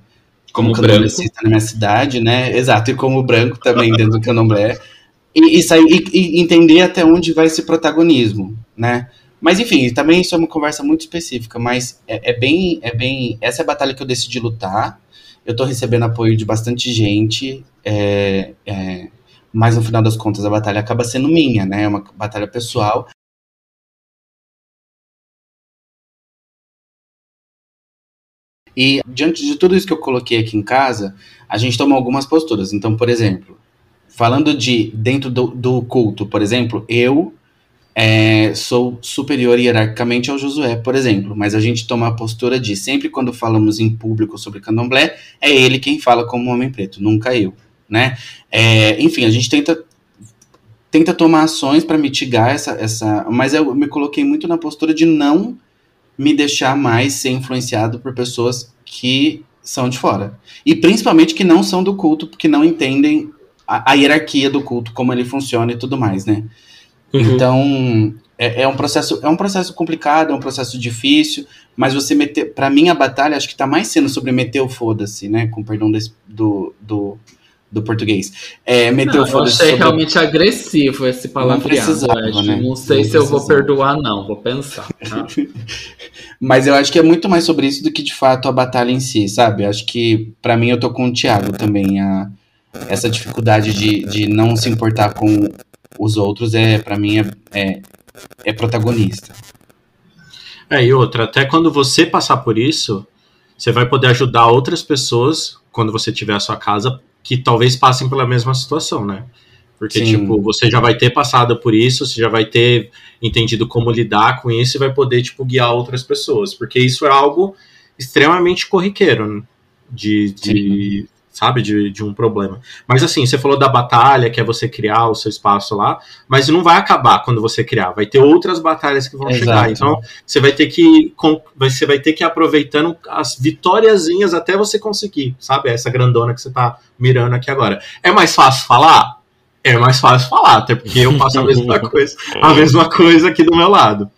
Como branco. candomblessista na minha cidade, né? Exato, e como branco também dentro do candomblé. E, e, sair, e, e entender até onde vai esse protagonismo, né? Mas enfim, também isso é uma conversa muito específica, mas é, é bem, é bem. Essa é a batalha que eu decidi lutar. Eu tô recebendo apoio de bastante gente, é, é, mas no final das contas a batalha acaba sendo minha, né? É uma batalha pessoal. E diante de tudo isso que eu coloquei aqui em casa, a gente toma algumas posturas. Então, por exemplo, falando de dentro do, do culto, por exemplo, eu é, sou superior hierarquicamente ao Josué, por exemplo. Mas a gente toma a postura de sempre quando falamos em público sobre candomblé, é ele quem fala como homem preto, nunca eu, né? É, enfim, a gente tenta tenta tomar ações para mitigar essa, essa. Mas eu me coloquei muito na postura de não me deixar mais ser influenciado por pessoas que são de fora. E principalmente que não são do culto, porque não entendem a, a hierarquia do culto, como ele funciona e tudo mais, né? Uhum. Então, é, é, um processo, é um processo complicado, é um processo difícil, mas você meter. para mim, a batalha acho que tá mais sendo sobre meter o foda-se, né? Com perdão desse, do, do, do português. É, meteu não, eu achei sobre... realmente agressivo esse palavreado. Não, né? não sei não se eu vou perdoar, não, vou pensar. Tá? Mas eu acho que é muito mais sobre isso do que de fato a batalha em si, sabe? Acho que para mim eu tô com o Thiago também. A, essa dificuldade de, de não se importar com os outros é para mim é, é, é protagonista. É, e outra, até quando você passar por isso, você vai poder ajudar outras pessoas quando você tiver a sua casa que talvez passem pela mesma situação, né? Porque, Sim. tipo, você já vai ter passado por isso, você já vai ter entendido como lidar com isso e vai poder, tipo, guiar outras pessoas. Porque isso é algo extremamente corriqueiro né? de, de sabe, de, de um problema. Mas assim, você falou da batalha, que é você criar o seu espaço lá, mas não vai acabar quando você criar, vai ter outras batalhas que vão Exato. chegar. Então, você vai ter que você vai ter que ir aproveitando as vitóriazinhas até você conseguir, sabe? Essa grandona que você tá mirando aqui agora. É mais fácil falar? É mais fácil falar, até porque eu faço a mesma coisa, a mesma coisa aqui do meu lado.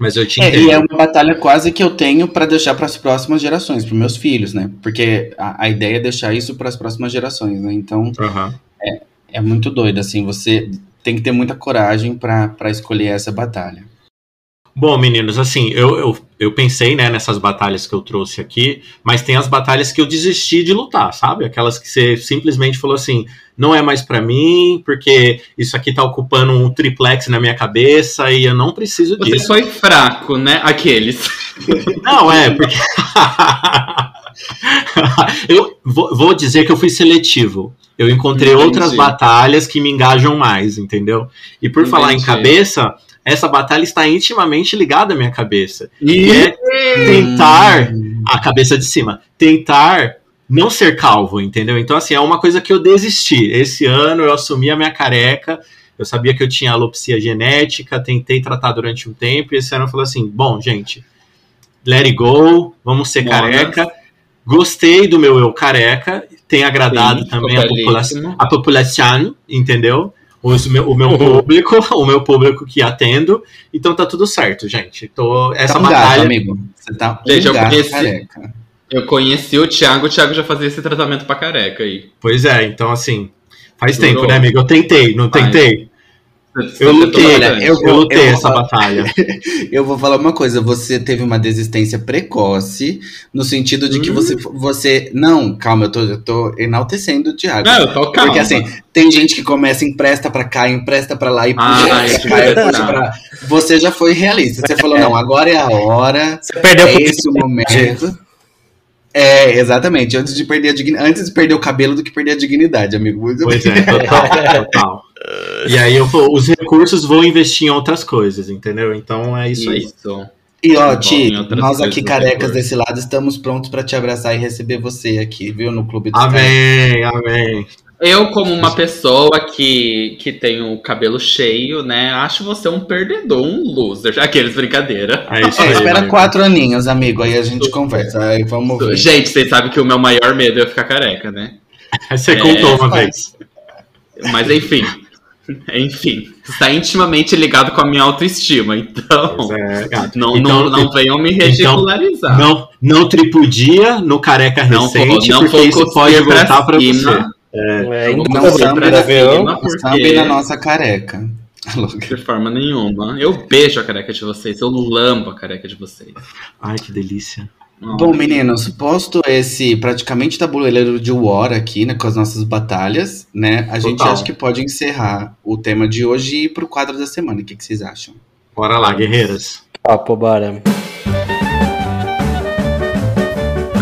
Mas eu. É, e é uma batalha quase que eu tenho para deixar para as próximas gerações, para meus filhos, né? Porque a, a, ideia é deixar isso para as próximas gerações, né? Então uhum. é, é muito doido, assim. Você tem que ter muita coragem para escolher essa batalha. Bom, meninos, assim, eu, eu, eu pensei né, nessas batalhas que eu trouxe aqui, mas tem as batalhas que eu desisti de lutar, sabe? Aquelas que você simplesmente falou assim: não é mais para mim, porque isso aqui tá ocupando um triplex na minha cabeça e eu não preciso Você disso. Você foi fraco, né? Aqueles. Não, é, porque. eu vou, vou, dizer que eu fui seletivo. Eu encontrei Entendi. outras batalhas que me engajam mais, entendeu? E por Entendi. falar em cabeça, essa batalha está intimamente ligada à minha cabeça. E é tentar a cabeça de cima, tentar não ser calvo, entendeu? Então, assim, é uma coisa que eu desisti. Esse ano eu assumi a minha careca, eu sabia que eu tinha alopecia genética, tentei tratar durante um tempo, e esse ano eu falei assim: bom, gente, let it go, vamos ser careca. Gostei do meu eu careca, tem agradado Sim, também a, popula a população, entendeu? O meu, o meu público, o meu público que atendo. Então tá tudo certo, gente. Tô, essa tá um batalha. Gato, amigo. Você tá um gente, eu conheci, careca. Eu conheci o Thiago, o Thiago já fazia esse tratamento pra careca aí. Pois é, então assim, faz Durou. tempo, né, amigo? Eu tentei, não tentei. Eu lutei, Olha, eu, eu lutei eu essa falar, batalha. eu vou falar uma coisa, você teve uma desistência precoce, no sentido de que hum. você, você. Não, calma, eu tô, eu tô enaltecendo o Thiago. Não, eu tô calma. Porque assim, tem gente que começa, empresta pra cá, empresta pra lá e puxa ah, pra cá, e puxa pra. Você já foi realista. Você falou, não, agora é a hora. Você perdeu é esse o momento. É, exatamente. Antes de perder a dignidade. Antes de perder o cabelo do que perder a dignidade, amigo. Pois é, total, total. E aí eu, os recursos vão investir em outras coisas, entendeu? Então é isso, isso. aí. E ó, Ti, nós aqui carecas desse lado estamos prontos para te abraçar e receber você aqui, viu? No Clube do Amém, amém. Eu, como uma pessoa que, que tem o cabelo cheio, né? Acho você um perdedor, um loser. Aqueles brincadeira. É isso aí, espera amigo. quatro aninhos, amigo. Aí a gente conversa. Aí vamos ver. Gente, vocês sabem que o meu maior medo é ficar careca, né? Você é, contou uma vez. Mas enfim. Enfim, está intimamente ligado com a minha autoestima, então, é, não, então, não, não venham me ridicularizar. Então, não, não tripudia no careca recente, não, não porque isso pode voltar para você. É, é não sambe na, porque... na nossa careca. De forma nenhuma. Eu beijo a careca de vocês, eu lambo a careca de vocês. Ai, que delícia. Bom, meninos, posto esse praticamente tabuleiro de War aqui, né, com as nossas batalhas, né, a Total. gente acha que pode encerrar o tema de hoje e ir pro quadro da semana. O que, que vocês acham? Bora lá, guerreiras. Papo, bora.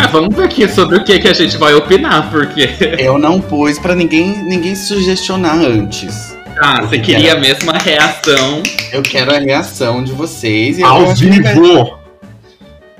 Ah, vamos ver aqui sobre o que, que a gente vai opinar, porque. Eu não pus para ninguém, ninguém sugestionar antes. Tá, você queria mesmo a reação. Eu quero a reação de vocês. E Ao vivo!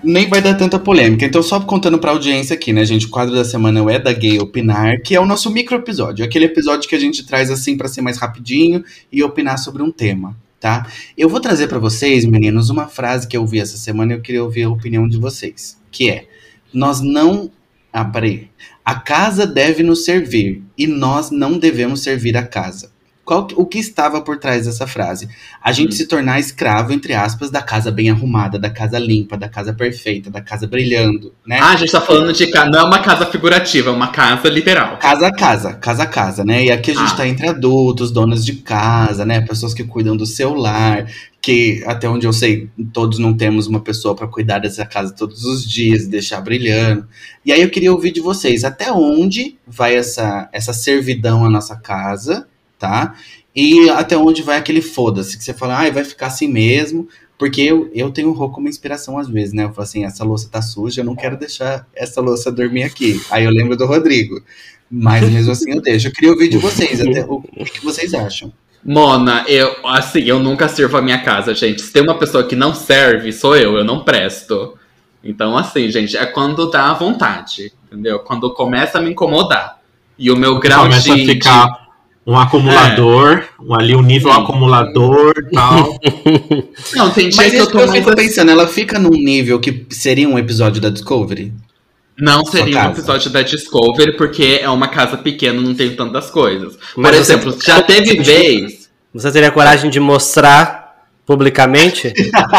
Nem vai dar tanta polêmica. Então, só contando pra audiência aqui, né, gente? O quadro da semana é da Gay Opinar, que é o nosso micro episódio. Aquele episódio que a gente traz assim pra ser mais rapidinho e opinar sobre um tema, tá? Eu vou trazer pra vocês, meninos, uma frase que eu ouvi essa semana e eu queria ouvir a opinião de vocês. Que é: Nós não. Ah, peraí. A casa deve nos servir e nós não devemos servir a casa. Qual, o que estava por trás dessa frase? A gente se tornar escravo, entre aspas, da casa bem arrumada, da casa limpa, da casa perfeita, da casa brilhando, né? Ah, a gente tá falando de casa. Não é uma casa figurativa, é uma casa literal. Casa a casa, casa a casa, né? E aqui a gente Ah. tá entre adultos, donos de casa, né? Pessoas que cuidam do seu lar, que até onde eu sei, todos não temos uma pessoa pra cuidar dessa casa todos os dias, deixar brilhando. E aí eu queria ouvir de vocês, até onde vai essa, essa servidão à nossa casa, tá? E até onde vai aquele foda-se, que você fala, ai, vai ficar assim mesmo. Porque eu, eu tenho o Rô como inspiração às vezes, né? Eu falo assim, essa louça tá suja, eu não quero deixar essa louça dormir aqui. Aí eu lembro do Rodrigo. Mas mesmo assim eu deixo. Eu queria ouvir de vocês, até o, o que vocês acham. Mona, eu, assim, eu nunca sirvo a minha casa, gente. Se tem uma pessoa que não serve, sou eu, eu não presto. Então, assim, gente, é quando dá à vontade, entendeu? Quando começa a me incomodar. E o meu grau Começa de. a ficar um acumulador, um, ali um nível Sim. acumulador e tal. Não, tem dia Mas que eu tô que eu fico pensando, ela fica num nível que seria um episódio da Discovery? Não seria um episódio da Discovery, porque é uma casa pequena, não tem tantas coisas. Por Mas você- exemplo, já teve vez. Você teria coragem de mostrar publicamente?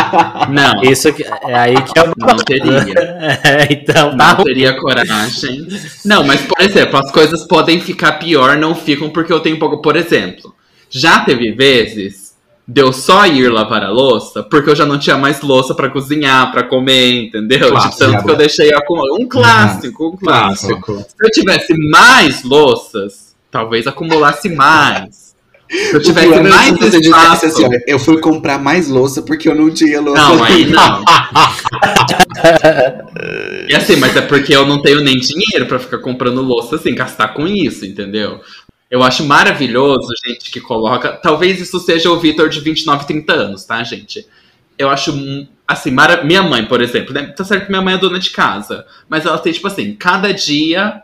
Não, Isso que, é aí que é o. não teria. É, então tá Não teria coragem. Não, mas, por exemplo, as coisas podem ficar pior, não ficam porque eu tenho pouco. Por exemplo, já teve vezes de eu só ir lavar a louça porque eu já não tinha mais louça pra cozinhar, pra comer, entendeu? Clássico, de tanto que eu deixei acumular. Um clássico, um clássico. Clássico. Se eu tivesse mais louças, talvez acumulasse mais. Se eu pior é mais se você dissesse espaço. assim, ó, eu fui comprar mais louça porque eu não tinha louça. Não, aí não. E assim, mas é porque eu não tenho nem dinheiro pra ficar comprando louça assim, gastar com isso, entendeu? Eu acho maravilhoso, gente, que coloca. Talvez isso seja o Vitor de 29, 30 anos, tá, gente? Eu acho, hum, assim, mara... minha mãe, por exemplo, né? tá certo que minha mãe é dona de casa, mas ela tem, tipo assim, cada dia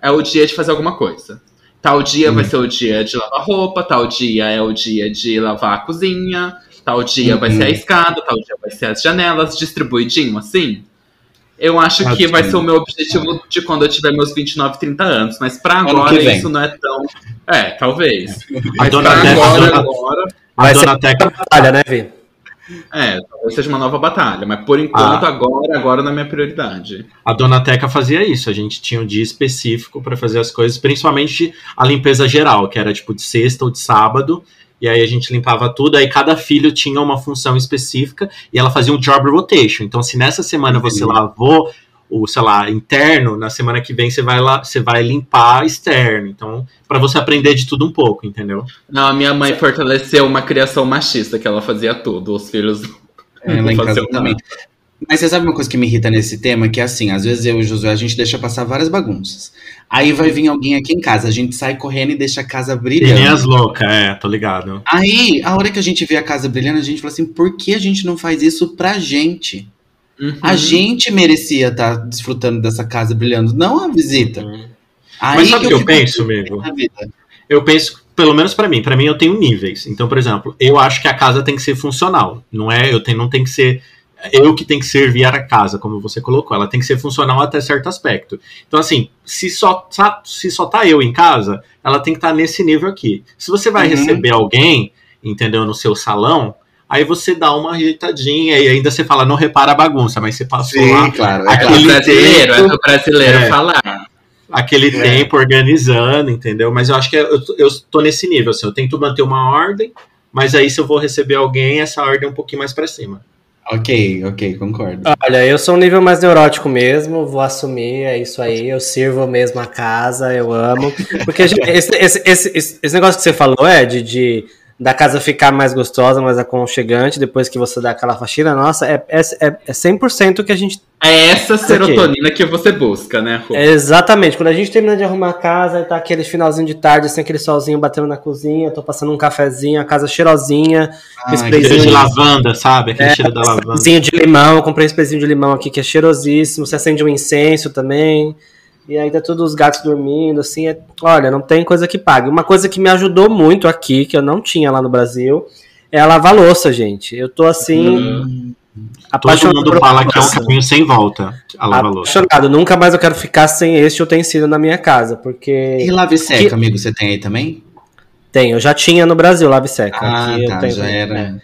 é o dia de fazer alguma coisa. Tal dia vai ser o dia de lavar roupa, tal dia é o dia de lavar a cozinha, tal dia vai Uhum. ser a escada, tal dia vai ser as janelas, distribuidinho assim. Eu acho que vai ser o meu objetivo de quando eu tiver meus 29, 30 anos. Mas pra Ano agora isso não é tão. É, talvez. A Mas dona pra Teca- agora, a dona- agora. A Vai dona ser- Teca Olha, né, Vi? É, talvez seja uma nova batalha. Mas por enquanto, Ah. agora, agora não é minha prioridade. A dona Teca fazia isso, a gente tinha um dia específico para fazer as coisas, principalmente a limpeza geral, que era tipo de sexta ou de sábado, e aí a gente limpava tudo, aí cada filho tinha uma função específica e ela fazia um job rotation. Então, se nessa semana você lavou o, sei lá, interno, na semana que vem você vai lá, você vai limpar externo. Então, para você aprender de tudo um pouco, entendeu? Não, a minha mãe fortaleceu uma criação machista, que ela fazia tudo. Os filhos. É, não faziam também. Mas você sabe uma coisa que me irrita nesse tema? Que é assim, às vezes eu e o Josué, a gente deixa passar várias bagunças. Aí vai vir alguém aqui em casa, a gente sai correndo e deixa a casa E nem brilhando. as loucas, é, tô ligado. Aí, a hora que a gente vê a casa brilhando, a gente fala assim, por que a gente não faz isso pra gente? Uhum. A gente merecia estar desfrutando dessa casa brilhando, não a visita. Aí Mas sabe o que eu fico penso, amigo? Eu penso, pelo menos pra mim, pra mim eu tenho níveis. Então, por exemplo, eu acho que a casa tem que ser funcional. Não é, eu tenho, não tem que ser eu que tenho que servir a casa, como você colocou. Ela tem que ser funcional até certo aspecto. Então, assim, se só, tá- se só tá eu em casa, ela tem que estar nesse nível aqui. Se você vai Uhum. receber alguém, entendeu, no seu salão, aí você dá uma ajeitadinha e ainda você fala, não repara a bagunça, mas você passou lá Sim, claro. É É Aquele brasileiro, é tempo- do brasileiro É. falar. aquele É. tempo organizando, entendeu? Mas eu acho que eu, eu tô nesse nível, assim, eu tento manter uma ordem, mas aí se eu vou receber alguém, essa ordem é um pouquinho mais pra cima. Ok, ok, concordo. Olha, eu sou um nível mais neurótico mesmo, vou assumir, é isso aí, eu sirvo mesmo a casa, eu amo. Porque gente, esse, esse, esse, esse- esse negócio que você falou, Ed, de da casa ficar mais gostosa, mais aconchegante, depois que você dá aquela faxina, nossa, é, é, é, é 100% o que a gente. É essa serotonina que você busca, né, Rô? É exatamente. Quando a gente termina de arrumar a casa e tá aquele finalzinho de tarde, assim, aquele solzinho batendo na cozinha, tô passando um cafezinho, a casa cheirosinha, Aquele sprayzinho de lavanda, sabe? Aquele É, cheiro da lavanda. sprayzinho de limão, comprei um sprayzinho de limão aqui que é cheirosíssimo, você acende um incenso também. E aí tá todos os gatos dormindo, assim, é- olha, não tem coisa que pague. Uma coisa que me ajudou muito aqui, que eu não tinha lá no Brasil, é a lavar louça, gente. Eu tô assim, Hum, Todo mundo fala que é um caminho sem volta a lavar louça. Apaixonado. Nunca mais eu quero ficar sem este utensílio na minha casa, porque E lave seca, Que- amigo, você tem aí também? tem, eu já tinha no Brasil lave seca. Ah, aqui eu tá, tenho- já era.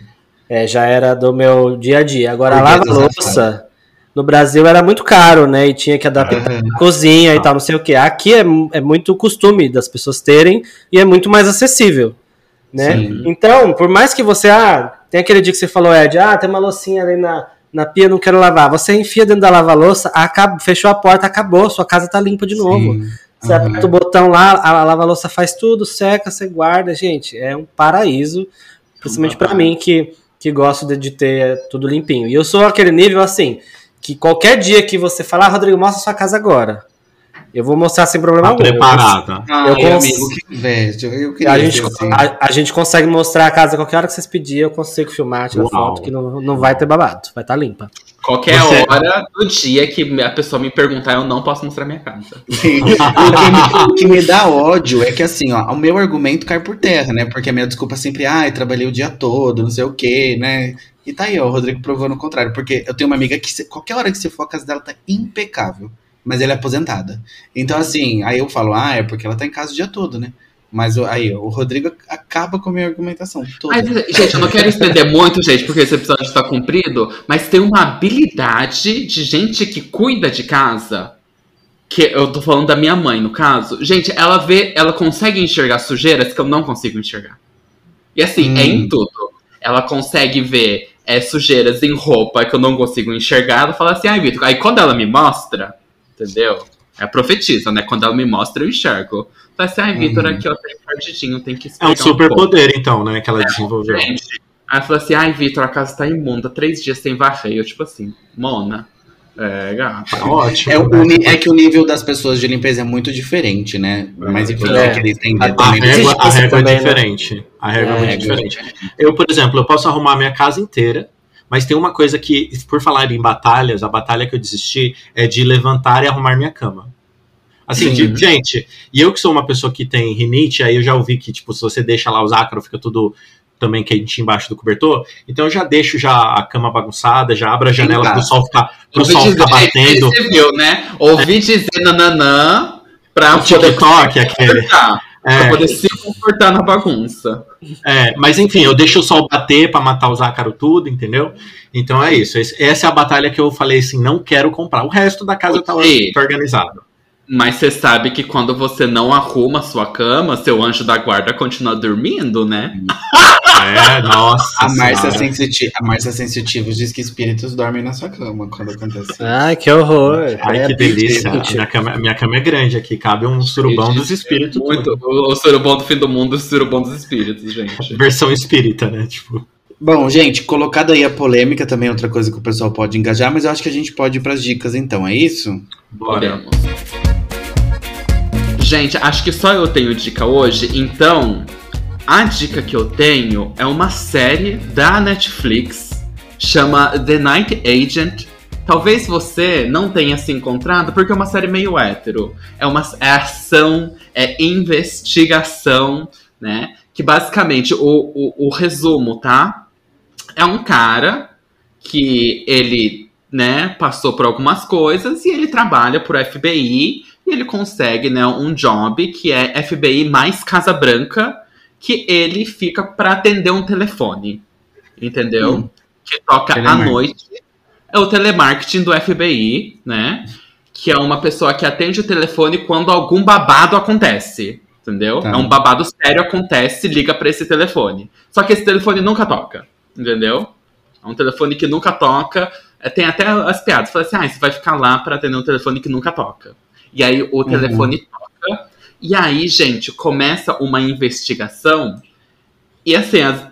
É, já era do meu dia a dia. Agora, lava-louça no Brasil era muito caro, né? E tinha que adaptar Aham. a cozinha e tal, não sei o que. Aqui é, é muito costume das pessoas terem e é muito mais acessível, né? Sim. Então, por mais que você, ah, tem aquele dia que você falou, Ed, ah, tem uma loucinha ali na, na pia, não quero lavar. Você enfia dentro da lava-louça, fechou a porta, acabou, sua casa tá limpa de novo. Sim. Você Aham. aperta o botão lá, a lava-louça faz tudo, seca, você guarda. Gente, é um paraíso. Principalmente pra mim, que, que gosto de, de ter tudo limpinho. E eu sou aquele nível assim, que qualquer dia que você falar, ah, Rodrigo, mostra sua casa agora. Eu vou mostrar sem problema Tá algum. preparada. Ai, Eu cons- amigo, que inveja. Eu queria A gente, assim. a, a gente consegue mostrar a casa qualquer hora que vocês pedirem, eu consigo filmar, tirar Uau. foto, que não, não vai ter babado, vai estar limpa. Qualquer Você- hora do dia que a pessoa me perguntar, eu não posso mostrar minha casa. o, que me, o que me dá ódio é que assim, ó, o meu argumento cai por terra, né? Porque a minha desculpa é sempre, ai, trabalhei o dia todo, não sei o quê, né? E tá aí, ó, o Rodrigo provando o contrário. Porque eu tenho uma amiga que, se- qualquer hora que você for, a casa dela tá impecável. Mas ela é aposentada. Então, assim, aí eu falo, ah, é porque ela tá em casa o dia todo, né? Mas aí, o Rodrigo acaba com a minha argumentação toda. Mas, gente, eu não quero estender muito, gente, porque esse episódio está cumprido, mas tem uma habilidade de gente que cuida de casa. Que eu tô falando da minha mãe, no caso. Gente, ela vê, ela consegue enxergar sujeiras que eu não consigo enxergar. E assim, Hum. é em tudo. Ela consegue ver é, sujeiras em roupa que eu não consigo enxergar. Ela fala assim, ai, Vitor. Aí quando ela me mostra, entendeu? É a profetisa, né? Quando ela me mostra, eu enxergo. Fala assim, ai, Vitor, Uhum. aqui, ó, tem pardidinho, tem que É esfregar um super pouco. poder, então, né? Que ela desenvolveu. Gente, aí ela falou assim: ai, Vitor, a casa tá imunda, três dias sem varrer. Eu, tipo assim, Mona. É, gata. Tá ótimo. É, o né? é que o nível das pessoas de limpeza é muito diferente, né? Mas enfim, É. é. que eles têm A- A régua, a régua também, é né? diferente. A régua é, É, muito é diferente. Eu, por exemplo, eu posso arrumar minha casa inteira, mas tem uma coisa que, por falar em batalhas, a batalha que eu desisti é de levantar e arrumar minha cama. Assim, Sim. de- gente, e eu que sou uma pessoa que tem rinite, aí eu já ouvi que, tipo, se você deixa lá os ácaros, fica tudo também quente embaixo do cobertor. Então eu já deixo já a cama bagunçada, já abro a janela pro casa. sol ficar, pro Ouvi sol dizer, ficar batendo. Você viu, né? Ouvi dizer nananã pra O poder TikTok, aquele. Confortar. Pra É, poder se confortar na bagunça. É, mas enfim, eu deixo o sol bater pra matar os ácaros tudo, entendeu? Então é isso. Esse- Essa é a batalha que eu falei assim, não quero comprar. O resto da casa tá, tá organizado. Mas você sabe que quando você não arruma a sua cama, seu anjo da guarda continua dormindo, né? É, nossa. A Márcia, senhora. Sensiti a Márcia Sensitivos diz que espíritos dormem na sua cama quando acontece. Ai, que horror. Ai, É, que delícia. Minha cama, minha cama é grande aqui, cabe um surubão dos espíritos. Muito. O, o surubom do fim do mundo e o surubom dos espíritos, gente. Versão espírita, né? Tipo, Bom, gente, colocada aí a polêmica também é outra coisa que o pessoal pode engajar, mas eu acho que a gente pode ir pras dicas então, é isso? bora. Podemos. Gente, acho que só eu tenho dica hoje, então a dica que eu tenho é uma série da Netflix, chama The Night Agent. Talvez você não tenha se encontrado, porque é uma série meio hétero. É uma é ação, é investigação, né? Que basicamente, o, o, o resumo, tá? É um cara que ele, né, passou por algumas coisas e ele trabalha por FBI e ele consegue, né, um job que é FBI mais Casa Branca, que ele fica para atender um telefone, entendeu? Hum. Que toca à noite. É o telemarketing do FBI, né? Que é uma pessoa que atende o telefone quando algum babado acontece. Entendeu? Tá. É um babado sério acontece, liga para esse telefone. Só que esse telefone nunca toca. Entendeu? É um telefone que nunca toca. É, Tem até as piadas. Fala assim: ah, você vai ficar lá para atender um telefone que nunca toca. E aí o telefone toca. E aí, gente, começa uma investigação e assim, as-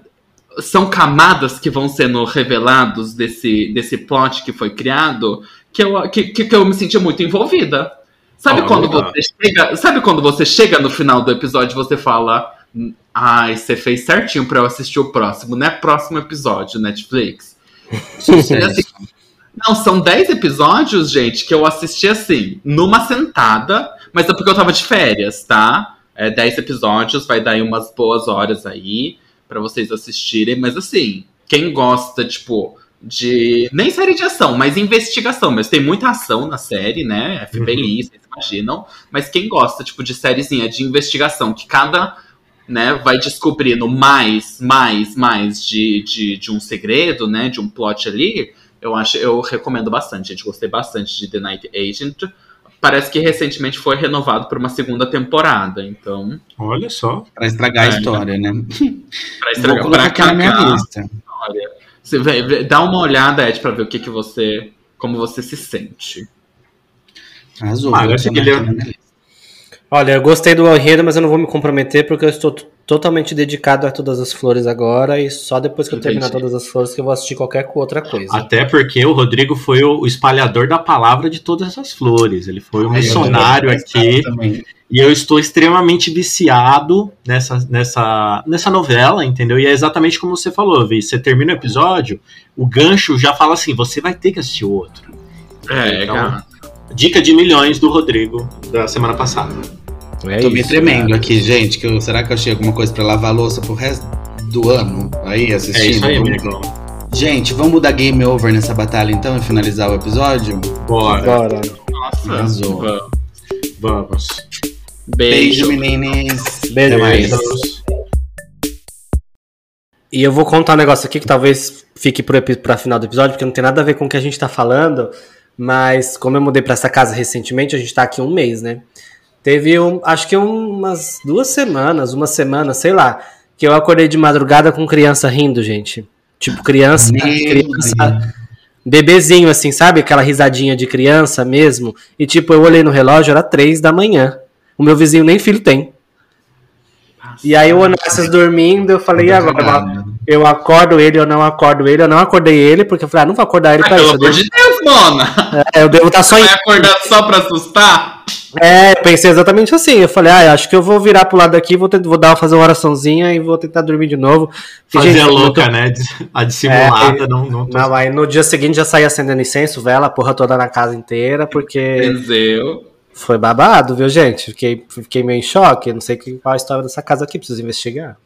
são camadas que vão sendo revelados desse, desse plot que foi criado que eu, que, que eu me sentia muito envolvida. Sabe Olha. quando você chega, sabe quando você chega no final do episódio e você fala, ai, você fez certinho pra eu assistir o próximo, né? Próximo episódio, Netflix. Sucesso. Não, são 10 episódios, gente, que eu assisti assim, numa sentada, mas é porque eu tava de férias, tá? É 10 episódios, vai dar aí umas boas horas aí pra vocês assistirem, mas assim, quem gosta, tipo, de. Nem série de ação, mas investigação, mas tem muita ação na série, né? FBI, vocês imaginam. Mas quem gosta, tipo, de sériezinha de investigação, que cada. Né, vai descobrindo mais, mais, mais de, de, de um segredo, né? De um plot ali. Eu acho, eu recomendo bastante, gente. Gostei bastante de The Night Agent. Parece que recentemente foi renovado por uma segunda temporada, então. Olha só. Pra estragar a É, história, né? Pra Vou estragar, colocar pra aqui na minha cagar, lista. olha, você vê- dá uma olhada, Ed, pra ver o que, que você. Como você se sente. Arrasou. Ah, vou eu adicionar ele- lista. Olha, eu gostei do enredo, mas eu não vou me comprometer porque eu estou totalmente dedicado a todas as flores agora e só depois que eu terminar todas as flores que eu vou assistir qualquer outra coisa. Até porque o Rodrigo foi o, espalhador da palavra de todas essas flores. Ele foi eu missionário aqui. também. E eu estou extremamente viciado nessa, nessa, nessa novela, entendeu? E é exatamente como você falou, Vi. Você termina o episódio, o gancho já fala assim: você vai ter que assistir o outro. É, Então, cara. Dica de milhões do Rodrigo da semana passada. É Tô me isso, tremendo cara. aqui, gente. Que eu- será que eu achei alguma coisa pra lavar a louça pro resto do ano? Aí assistindo. É isso aí, Vamos- amigão. Gente, vamos dar game over nessa batalha então e finalizar o episódio? Bora. Bora. Nossa. Arrasou. vamos. Vamos. Beijo. Beijo, meninas. Beijo. Até mais. Beijos. E eu vou contar um negócio aqui que talvez fique pra final do episódio, porque não tem nada a ver com o que a gente tá falando, mas como eu mudei pra essa casa recentemente, a gente tá aqui um mês, né? Teve, um, acho que umas duas semanas, uma semana, sei lá, que eu acordei de madrugada com criança rindo, gente. Tipo, criança, Meu criança, Deus. bebezinho, assim, sabe? Aquela risadinha de criança mesmo. E tipo, eu olhei no relógio, era três da manhã. O meu vizinho nem filho tem. E aí o Onassis dormindo, eu falei, e agora? Eu acordo ele, eu não acordo ele, eu não acordei ele, porque eu falei, ah, não vou acordar ele pra pelo isso. Eu amor devo, de Deus, Mona! é, eu devo estar só em. Vai acordar só pra assustar? É, eu pensei exatamente assim. Eu falei, ah, acho que eu vou virar pro lado daqui, vou, tentar, vou dar fazer uma oraçãozinha e vou tentar dormir de novo. Porque, Fazer gente, a louca, tô- né? A dissimulada, É, não, não tô Não, aí no dia seguinte já saí acendendo incenso, vela, a porra toda na casa inteira, porque Benzeu. foi babado, viu, gente? Fiquei, fiquei meio em choque. Não sei que- qual a história dessa casa aqui, preciso investigar.